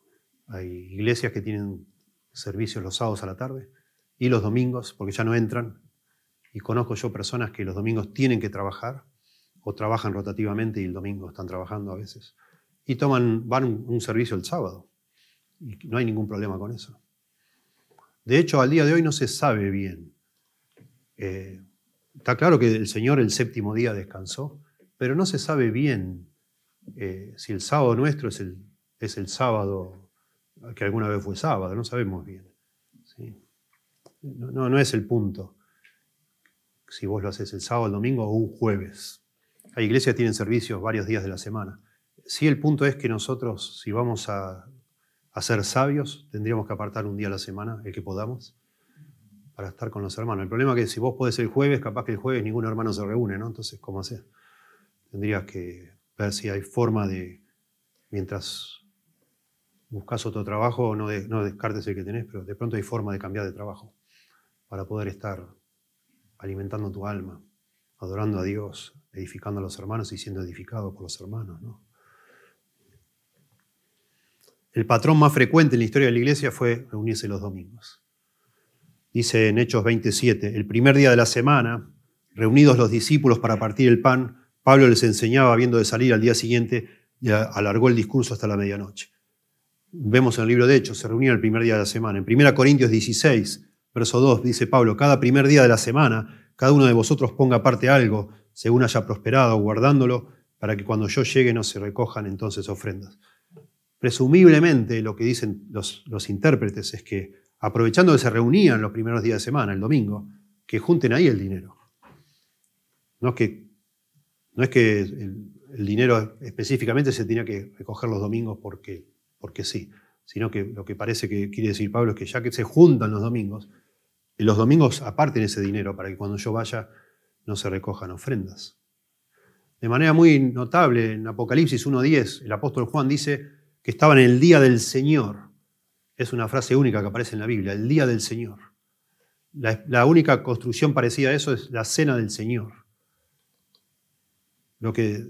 Hay iglesias que tienen servicios los sábados a la tarde y los domingos, porque ya no entran. Y conozco yo personas que los domingos tienen que trabajar o trabajan rotativamente y el domingo están trabajando a veces. Y toman, van un, servicio el sábado. Y no hay ningún problema con eso. De hecho, al día de hoy no se sabe bien. Eh, está claro que el Señor el séptimo día descansó, pero no se sabe bien eh, si el sábado nuestro es el, es el sábado que alguna vez fue sábado, no sabemos bien. No, no, es el punto. Si vos lo haces el sábado, el domingo o un jueves. Hay iglesias que tienen servicios varios días de la semana. Sí, el punto es que nosotros, si vamos a, a ser sabios, tendríamos que apartar un día a la semana, el que podamos, para estar con los hermanos. El problema es que si vos podés el jueves, capaz que el jueves ningún hermano se reúne, ¿no? Entonces, ¿cómo hacer? Tendrías que ver si hay forma de, mientras buscas otro trabajo, no, no descartes el que tenés, pero de pronto hay forma de cambiar de trabajo para poder estar alimentando tu alma, adorando a Dios, edificando a los hermanos y siendo edificado por los hermanos. El patrón más frecuente en la historia de la iglesia fue reunirse los domingos. Dice en Hechos 27, el primer día de la semana, reunidos los discípulos para partir el pan, Pablo les enseñaba habiendo de salir al día siguiente y alargó el discurso hasta la medianoche. Vemos en el libro de Hechos, se reunían el primer día de la semana. En 1 Corintios 16, verso 2, dice Pablo, cada primer día de la semana, cada uno de vosotros ponga aparte algo, según haya prosperado, guardándolo, para que cuando yo llegue no se recojan entonces ofrendas. Presumiblemente lo que dicen los, los intérpretes es que aprovechando que se reunían los primeros días de semana, el domingo, que junten ahí el dinero. No que no es que el, dinero específicamente se tenía que recoger los domingos porque, porque sí, sino que lo que parece que quiere decir Pablo es que ya que se juntan los domingos, los domingos aparten ese dinero para que cuando yo vaya no se recojan ofrendas. De manera muy notable, en Apocalipsis 1.10, el apóstol Juan dice que estaban en el día del Señor. Es una frase única que aparece en la Biblia, el día del Señor. la única construcción parecida a eso es la cena del Señor. Lo que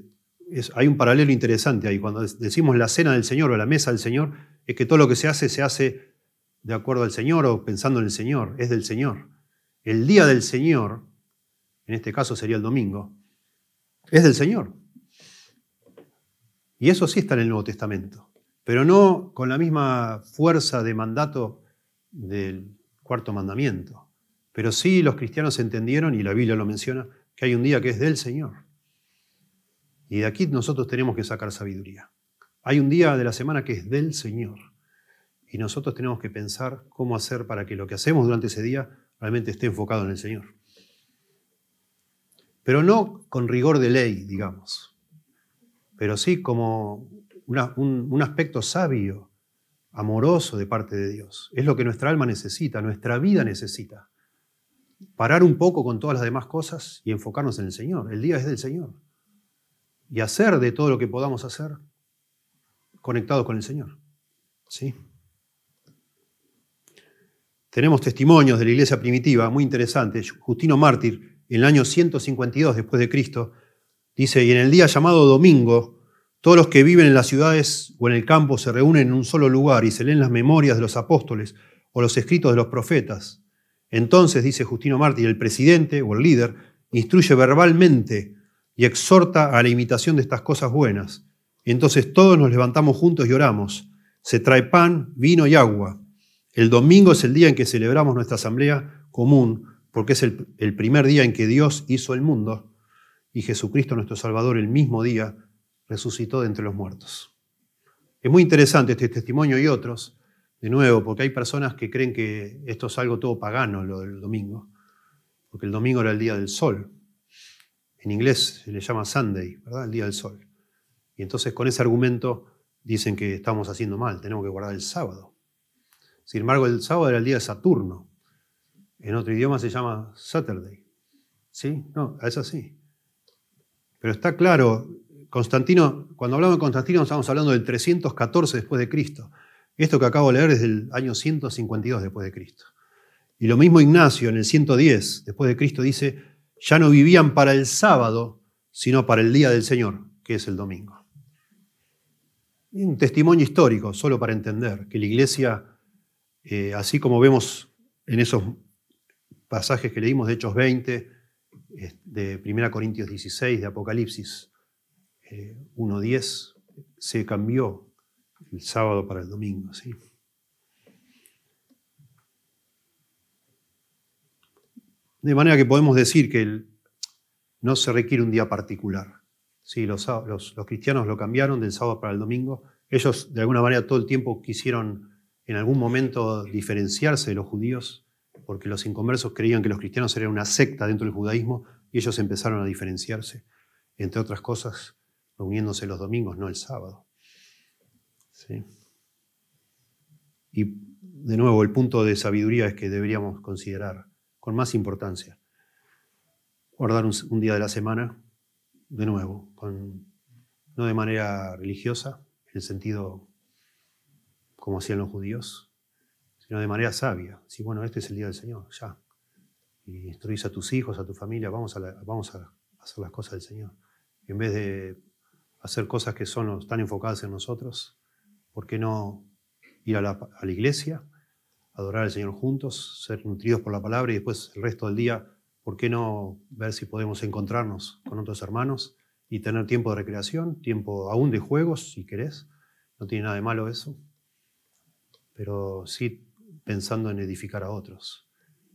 hay un paralelo interesante ahí. Cuando decimos la cena del Señor o la mesa del Señor, es que todo lo que se hace se hace de acuerdo al Señor o pensando en el Señor, es del Señor. El día del Señor, en este caso sería el domingo, es del Señor. Y eso sí está en el Nuevo Testamento, pero no con la misma fuerza de mandato del cuarto mandamiento. Pero sí los cristianos entendieron, y la Biblia lo menciona, que hay un día que es del Señor. Y de aquí nosotros tenemos que sacar sabiduría. Hay un día de la semana que es del Señor. Y nosotros tenemos que pensar cómo hacer para que lo que hacemos durante ese día realmente esté enfocado en el Señor. Pero no con rigor de ley, digamos, pero sí como un, un aspecto sabio, amoroso de parte de Dios. Es lo que nuestra alma necesita, nuestra vida necesita. Parar un poco con todas las demás cosas y enfocarnos en el Señor. El día es del Señor. Y hacer de todo lo que podamos hacer conectados con el Señor. ¿Sí? Tenemos testimonios de la iglesia primitiva muy interesantes. Justino Mártir, en el año 152 después de Cristo, dice, y en el día llamado domingo, todos los que viven en las ciudades o en el campo se reúnen en un solo lugar y se leen las memorias de los apóstoles o los escritos de los profetas. Entonces, dice Justino Mártir, el presidente o el líder instruye verbalmente y exhorta a la imitación de estas cosas buenas. entonces todos nos levantamos juntos y oramos. Se trae pan, vino y agua. El domingo es el día en que celebramos nuestra asamblea común, porque es el, el primer día en que Dios hizo el mundo y Jesucristo nuestro Salvador el mismo día resucitó de entre los muertos. Es muy interesante este testimonio y otros, de nuevo, porque hay personas que creen que esto es algo todo pagano, lo del domingo, porque el domingo era el día del sol. En inglés se le llama Sunday, ¿verdad? El día del sol. Y entonces con ese argumento dicen que estamos haciendo mal, tenemos que guardar el sábado. Sin embargo, el sábado era el día de Saturno. En otro idioma se llama Saturday. ¿Sí? No, es así. Pero está claro, Constantino, cuando hablamos de Constantino estamos hablando del 314 después de Cristo. Esto que acabo de leer es del año 152 después de Cristo. Y lo mismo Ignacio en el 110 después de Cristo dice, ya no vivían para el sábado, sino para el día del Señor, que es el domingo. un testimonio histórico, solo para entender que la iglesia eh, así como vemos en esos pasajes que leímos de Hechos 20, de 1 Corintios 16, de Apocalipsis 1.10, eh, se cambió el sábado para el domingo. ¿sí? De manera que podemos decir que no se requiere un día particular. Sí, los, los, cristianos lo cambiaron del sábado para el domingo. Ellos de alguna manera todo el tiempo quisieron en algún momento diferenciarse de los judíos, porque los inconversos creían que los cristianos eran una secta dentro del judaísmo y ellos empezaron a diferenciarse, entre otras cosas, reuniéndose los domingos, no el sábado. Y de nuevo, el punto de sabiduría es que deberíamos considerar con más importancia guardar un, día de la semana, de nuevo, no de manera religiosa, en el sentido como hacían los judíos, sino de manera sabia. Si, bueno, este es el día del Señor, ya. Y instruís a tus hijos, a tu familia, vamos a, vamos a hacer las cosas del Señor. en vez de hacer cosas que son, están enfocadas en nosotros, ¿por qué no ir la, a la iglesia, adorar al Señor juntos, ser nutridos por la palabra y después el resto del día, ¿por qué no ver si podemos encontrarnos con otros hermanos y tener tiempo de recreación, tiempo aún de juegos, si querés? No tiene nada de malo eso pero sí pensando en edificar a otros,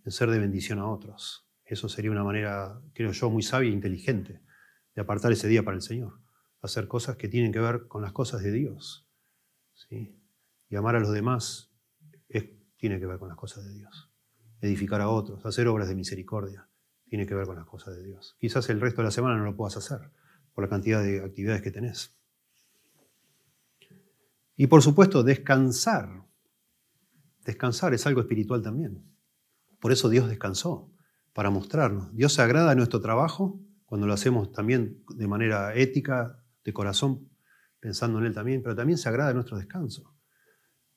en ser de bendición a otros. Eso sería una manera, creo yo, muy sabia e inteligente de apartar ese día para el Señor, hacer cosas que tienen que ver con las cosas de Dios. ¿sí? Y amar a los demás tiene que ver con las cosas de Dios. Edificar a otros, hacer obras de misericordia, tiene que ver con las cosas de Dios. Quizás el resto de la semana no lo puedas hacer por la cantidad de actividades que tenés. Y por supuesto, descansar Descansar es algo espiritual también. Por eso Dios descansó, para mostrarnos. Dios se agrada a nuestro trabajo cuando lo hacemos también de manera ética, de corazón, pensando en Él también, pero también se agrada a nuestro descanso.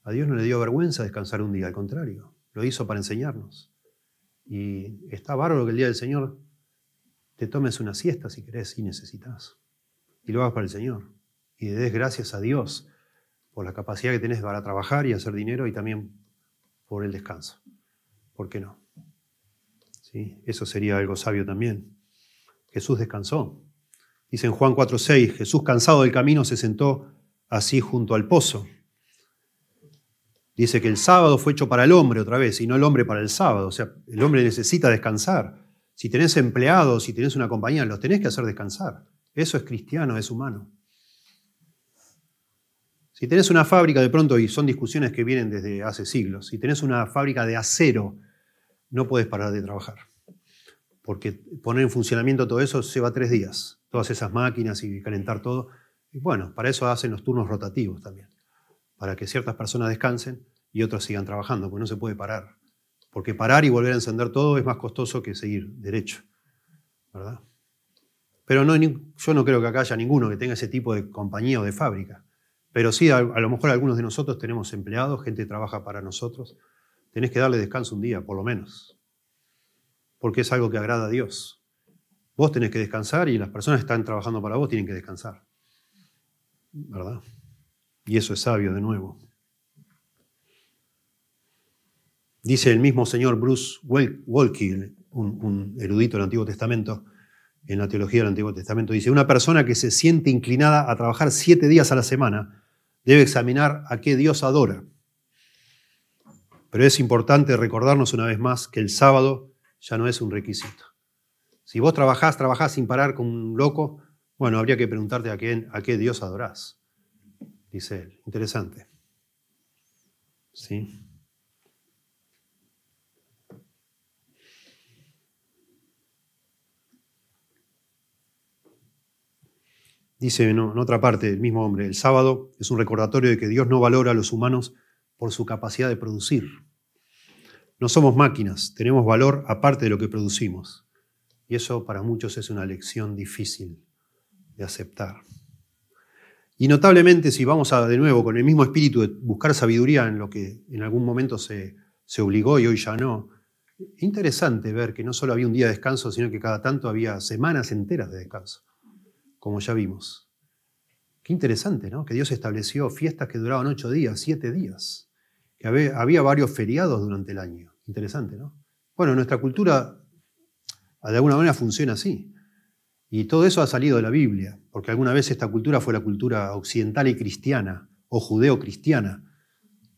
A Dios no le dio vergüenza descansar un día, al contrario, lo hizo para enseñarnos. Y está bárbaro que el día del Señor te tomes una siesta si querés y necesitas. Y lo hagas para el Señor. Y le des gracias a Dios por la capacidad que tenés para trabajar y hacer dinero y también por el descanso. ¿Por qué no? ¿Sí? Eso sería algo sabio también. Jesús descansó. Dice en Juan 4:6, Jesús cansado del camino se sentó así junto al pozo. Dice que el sábado fue hecho para el hombre otra vez y no el hombre para el sábado. O sea, el hombre necesita descansar. Si tenés empleados, si tenés una compañía, los tenés que hacer descansar. Eso es cristiano, es humano. Si tenés una fábrica de pronto, y son discusiones que vienen desde hace siglos, si tenés una fábrica de acero, no puedes parar de trabajar. Porque poner en funcionamiento todo eso se va tres días. Todas esas máquinas y calentar todo. Y bueno, para eso hacen los turnos rotativos también. Para que ciertas personas descansen y otras sigan trabajando, porque no se puede parar. Porque parar y volver a encender todo es más costoso que seguir derecho. ¿Verdad? Pero no, yo no creo que acá haya ninguno que tenga ese tipo de compañía o de fábrica. Pero sí, a, lo mejor algunos de nosotros tenemos empleados, gente que trabaja para nosotros. Tenés que darle descanso un día, por lo menos. Porque es algo que agrada a Dios. Vos tenés que descansar y las personas que están trabajando para vos tienen que descansar. ¿Verdad? Y eso es sabio de nuevo. Dice el mismo señor Bruce Walkie, un, un erudito del Antiguo Testamento, en la teología del Antiguo Testamento, dice, una persona que se siente inclinada a trabajar siete días a la semana debe examinar a qué Dios adora. Pero es importante recordarnos una vez más que el sábado ya no es un requisito. Si vos trabajás, trabajás sin parar con un loco, bueno, habría que preguntarte a qué, a qué Dios adorás, dice él. Interesante. ¿Sí? Dice en otra parte el mismo hombre, el sábado es un recordatorio de que Dios no valora a los humanos por su capacidad de producir. No somos máquinas, tenemos valor aparte de lo que producimos. Y eso para muchos es una lección difícil de aceptar. Y notablemente si vamos a, de nuevo con el mismo espíritu de buscar sabiduría en lo que en algún momento se, se obligó y hoy ya no, interesante ver que no solo había un día de descanso, sino que cada tanto había semanas enteras de descanso como ya vimos. Qué interesante, ¿no? Que Dios estableció fiestas que duraban ocho días, siete días, que había, varios feriados durante el año. Interesante, ¿no? Bueno, nuestra cultura de alguna manera funciona así. Y todo eso ha salido de la Biblia, porque alguna vez esta cultura fue la cultura occidental y cristiana, o judeo-cristiana.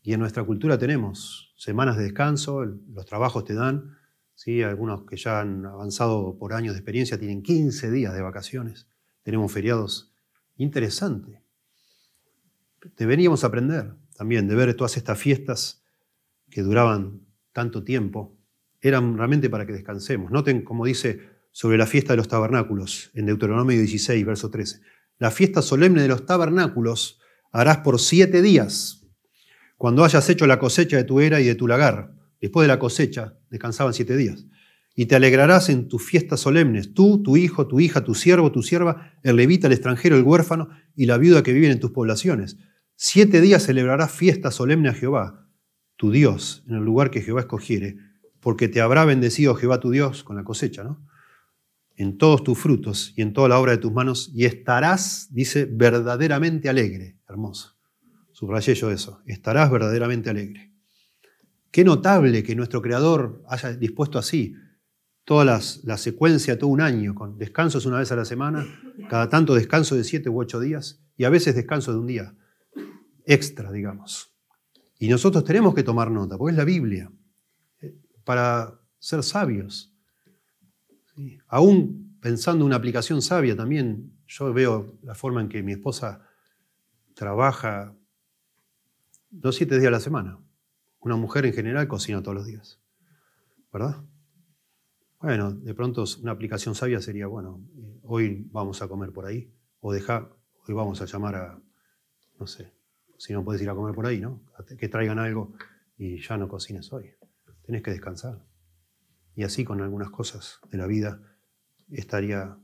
Y en nuestra cultura tenemos semanas de descanso, los trabajos te dan, ¿sí? algunos que ya han avanzado por años de experiencia tienen 15 días de vacaciones tenemos feriados. Interesante. Deberíamos aprender también de ver todas estas fiestas que duraban tanto tiempo. Eran realmente para que descansemos. Noten como dice sobre la fiesta de los tabernáculos en Deuteronomio 16, verso 13. La fiesta solemne de los tabernáculos harás por siete días, cuando hayas hecho la cosecha de tu era y de tu lagar. Después de la cosecha descansaban siete días y te alegrarás en tus fiestas solemnes, tú, tu hijo, tu hija, tu siervo, tu sierva, el levita, el extranjero, el huérfano y la viuda que viven en tus poblaciones. Siete días celebrarás fiesta solemne a Jehová, tu Dios, en el lugar que Jehová escogiere, porque te habrá bendecido Jehová tu Dios con la cosecha, ¿no? En todos tus frutos y en toda la obra de tus manos, y estarás, dice, verdaderamente alegre. Hermoso. Subrayé yo eso. Estarás verdaderamente alegre. Qué notable que nuestro Creador haya dispuesto así toda la secuencia, todo un año, con descansos una vez a la semana, cada tanto descanso de siete u ocho días, y a veces descanso de un día extra, digamos. Y nosotros tenemos que tomar nota, porque es la Biblia, eh, para ser sabios. Aún pensando en una aplicación sabia, también yo veo la forma en que mi esposa trabaja dos, siete días a la semana. Una mujer en general cocina todos los días, ¿verdad? Bueno, de pronto una aplicación sabia sería, bueno, eh, hoy vamos a comer por ahí, o deja, hoy vamos a llamar a, no sé, si no puedes ir a comer por ahí, ¿no? Que traigan algo y ya no cocines hoy. Tienes que descansar. Y así con algunas cosas de la vida estaría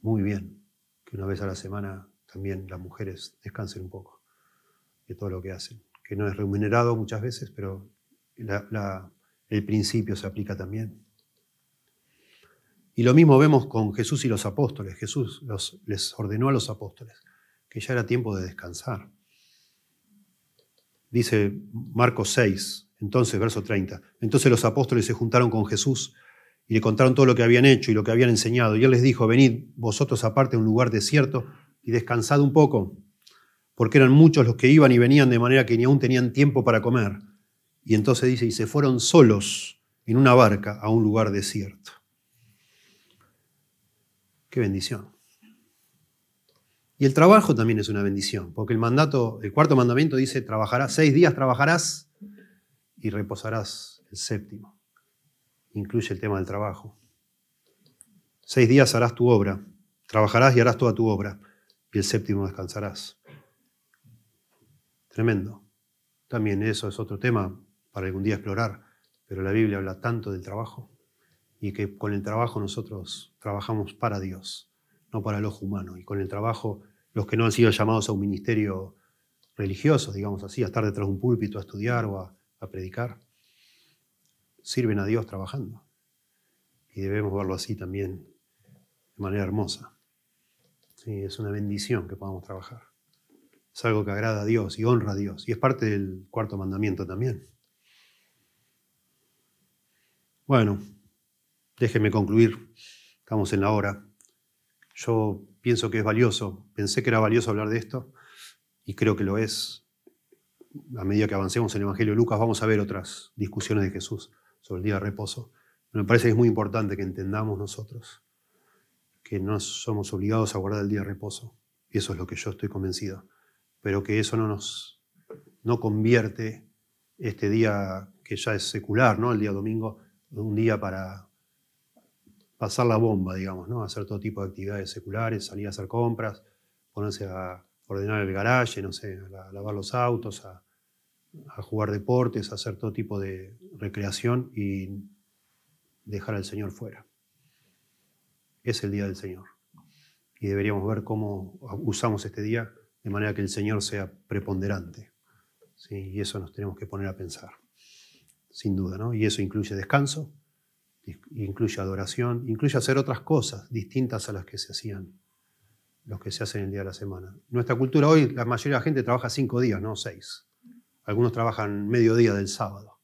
muy bien que una vez a la semana también las mujeres descansen un poco de todo lo que hacen, que no es remunerado muchas veces, pero el principio se aplica también. Y lo mismo vemos con Jesús y los apóstoles. Jesús les ordenó a los apóstoles que ya era tiempo de descansar. Dice Marcos 6, entonces, verso 30. Entonces los apóstoles se juntaron con Jesús y le contaron todo lo que habían hecho y lo que habían enseñado. Y él les dijo, venid vosotros aparte a un lugar desierto y descansad un poco, porque eran muchos los que iban y venían de manera que ni aún tenían tiempo para comer. Y entonces dice, y se fueron solos en una barca a un lugar desierto. Qué bendición. Y el trabajo también es una bendición, porque el mandato, el cuarto mandamiento dice, trabajarás, seis días trabajarás y reposarás el séptimo. Incluye el tema del trabajo. Seis días harás tu obra, trabajarás y harás toda tu obra, y el séptimo descansarás. Tremendo. También eso es otro tema para algún día explorar, pero la Biblia habla tanto del trabajo y que con el trabajo nosotros trabajamos para Dios, no para el ojo humano. Y con el trabajo, los que no han sido llamados a un ministerio religioso, digamos así, a estar detrás de un púlpito, a estudiar o a, predicar, sirven a Dios trabajando. Y debemos verlo así también, de manera hermosa. Es una bendición que podamos trabajar. Es algo que agrada a Dios y honra a Dios. Y es parte del cuarto mandamiento también. Bueno, déjenme concluir. Estamos en la hora. Yo pienso que es valioso. Pensé que era valioso hablar de esto y creo que lo es. A medida que avancemos en el Evangelio de Lucas vamos a ver otras discusiones de Jesús sobre el día de reposo. me parece que es muy importante que entendamos nosotros que no somos obligados a guardar el día de reposo. Y eso es lo que yo estoy convencido. Pero que eso no nos no convierte este día que ya es secular, ¿no? el día domingo, un día para pasar la bomba, digamos, ¿no? hacer todo tipo de actividades seculares, salir a hacer compras, ponerse a ordenar el garaje, no sé, a lavar los autos, a, jugar deportes, a hacer todo tipo de recreación y dejar al Señor fuera. Es el día del Señor. Y deberíamos ver cómo usamos este día de manera que el Señor sea preponderante. ¿sí? Y eso nos tenemos que poner a pensar sin duda, ¿no? Y eso incluye descanso, incluye adoración, incluye hacer otras cosas distintas a las que se hacían, los que se hacen el día de la semana. Nuestra cultura hoy, la mayoría de la gente trabaja cinco días, no seis. Algunos trabajan medio día del sábado.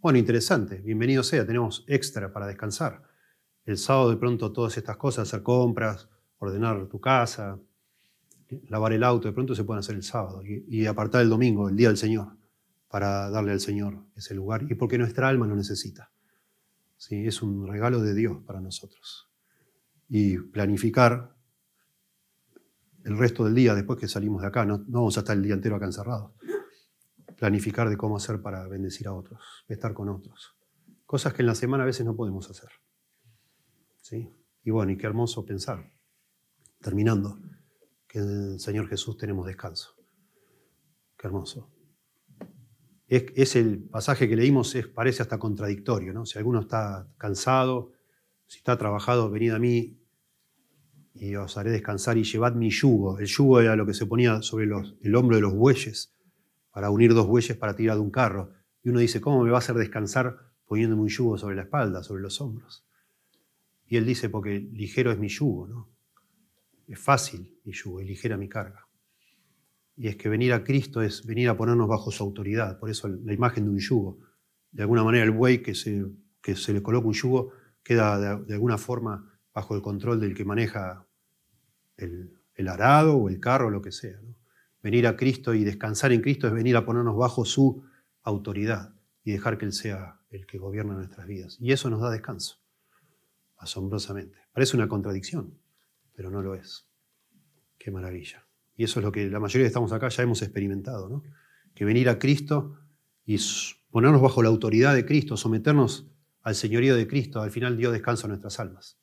Bueno, interesante, bienvenido sea, tenemos extra para descansar. El sábado de pronto todas estas cosas, hacer compras, ordenar tu casa, lavar el auto, de pronto se pueden hacer el sábado y, apartar el domingo, el día del Señor para darle al Señor ese lugar y porque nuestra alma lo necesita. ¿Sí? Es un regalo de Dios para nosotros. Y planificar el resto del día después que salimos de acá, no, vamos a estar el día entero acá encerrados. Planificar de cómo hacer para bendecir a otros, estar con otros. Cosas que en la semana a veces no podemos hacer. ¿Sí? Y bueno, y qué hermoso pensar, terminando, que en el Señor Jesús tenemos descanso. Qué hermoso es, el pasaje que leímos, es, parece hasta contradictorio. ¿no? Si alguno está cansado, si está trabajado, venid a mí y os haré descansar y llevad mi yugo. El yugo era lo que se ponía sobre el hombro de los bueyes, para unir dos bueyes para tirar de un carro. Y uno dice, ¿cómo me va a hacer descansar poniéndome un yugo sobre la espalda, sobre los hombros? Y él dice, porque ligero es mi yugo, ¿no? Es fácil mi yugo y ligera mi carga y es que venir a Cristo es venir a ponernos bajo su autoridad, por eso la imagen de un yugo. De alguna manera el buey que se, que se le coloca un yugo queda de, alguna forma bajo el control del que maneja el, arado o el carro lo que sea. Venir a Cristo y descansar en Cristo es venir a ponernos bajo su autoridad y dejar que Él sea el que gobierna nuestras vidas. Y eso nos da descanso, asombrosamente. Parece una contradicción, pero no lo es. Qué maravilla. Y eso es lo que la mayoría de estamos acá ya hemos experimentado, ¿no? Que venir a Cristo y ponernos bajo la autoridad de Cristo, someternos al señorío de Cristo, al final dio descanso a nuestras almas.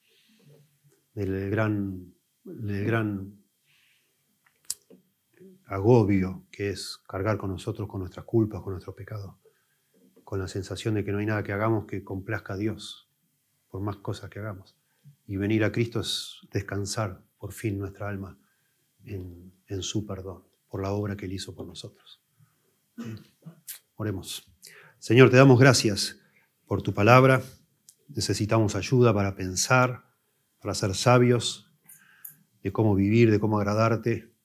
Del gran, del gran agobio que es cargar con nosotros, con nuestras culpas, con nuestros pecados, con la sensación de que no hay nada que hagamos que complazca a Dios, por más cosas que hagamos. Y venir a Cristo es descansar por fin nuestra alma en, en su perdón, por la obra que Él hizo por nosotros. Oremos. Señor, te damos gracias por tu palabra. Necesitamos ayuda para pensar, para ser sabios de cómo vivir, de cómo agradarte.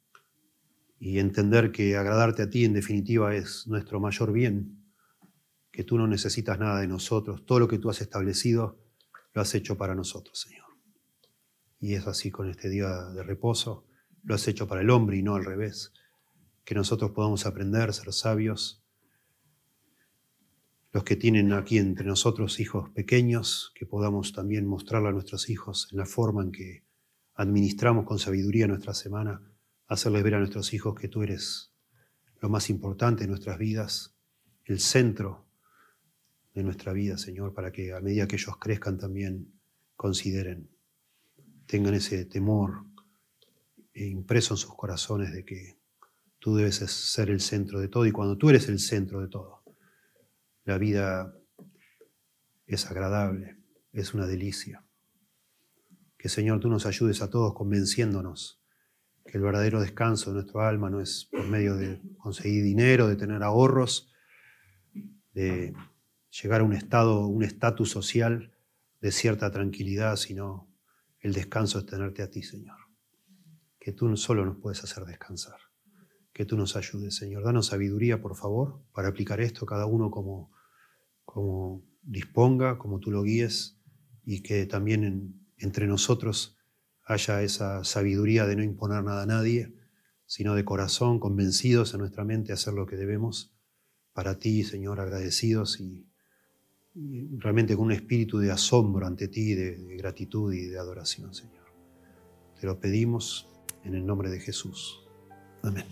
Y entender que agradarte a ti en definitiva es nuestro mayor bien, que tú no necesitas nada de nosotros, todo lo que tú has establecido lo has hecho para nosotros, Señor. Y es así con este día de reposo, lo has hecho para el hombre y no al revés, que nosotros podamos aprender, ser sabios, los que tienen aquí entre nosotros hijos pequeños, que podamos también mostrarle a nuestros hijos en la forma en que administramos con sabiduría nuestra semana, hacerles ver a nuestros hijos que tú eres lo más importante en nuestras vidas, el centro de nuestra vida, Señor, para que a medida que ellos crezcan también consideren, tengan ese temor impreso en sus corazones de que tú debes ser el centro de todo y cuando tú eres el centro de todo, la vida es agradable, es una delicia. Que Señor tú nos ayudes a todos convenciéndonos que el verdadero descanso de nuestro alma no es por medio de conseguir dinero, de tener ahorros, de llegar a un estado, un estatus social de cierta tranquilidad, sino el descanso es tenerte a ti, Señor. Que tú solo nos puedes hacer descansar. Que tú nos ayudes, Señor. Danos sabiduría, por favor, para aplicar esto cada uno como, como disponga, como tú lo guíes, y que también en, entre nosotros haya esa sabiduría de no imponer nada a nadie, sino de corazón, convencidos en nuestra mente hacer lo que debemos para ti, Señor, agradecidos y, realmente con un espíritu de asombro ante ti, de, de gratitud y de adoración, Señor. Te lo pedimos en el nombre de Jesús. Amén.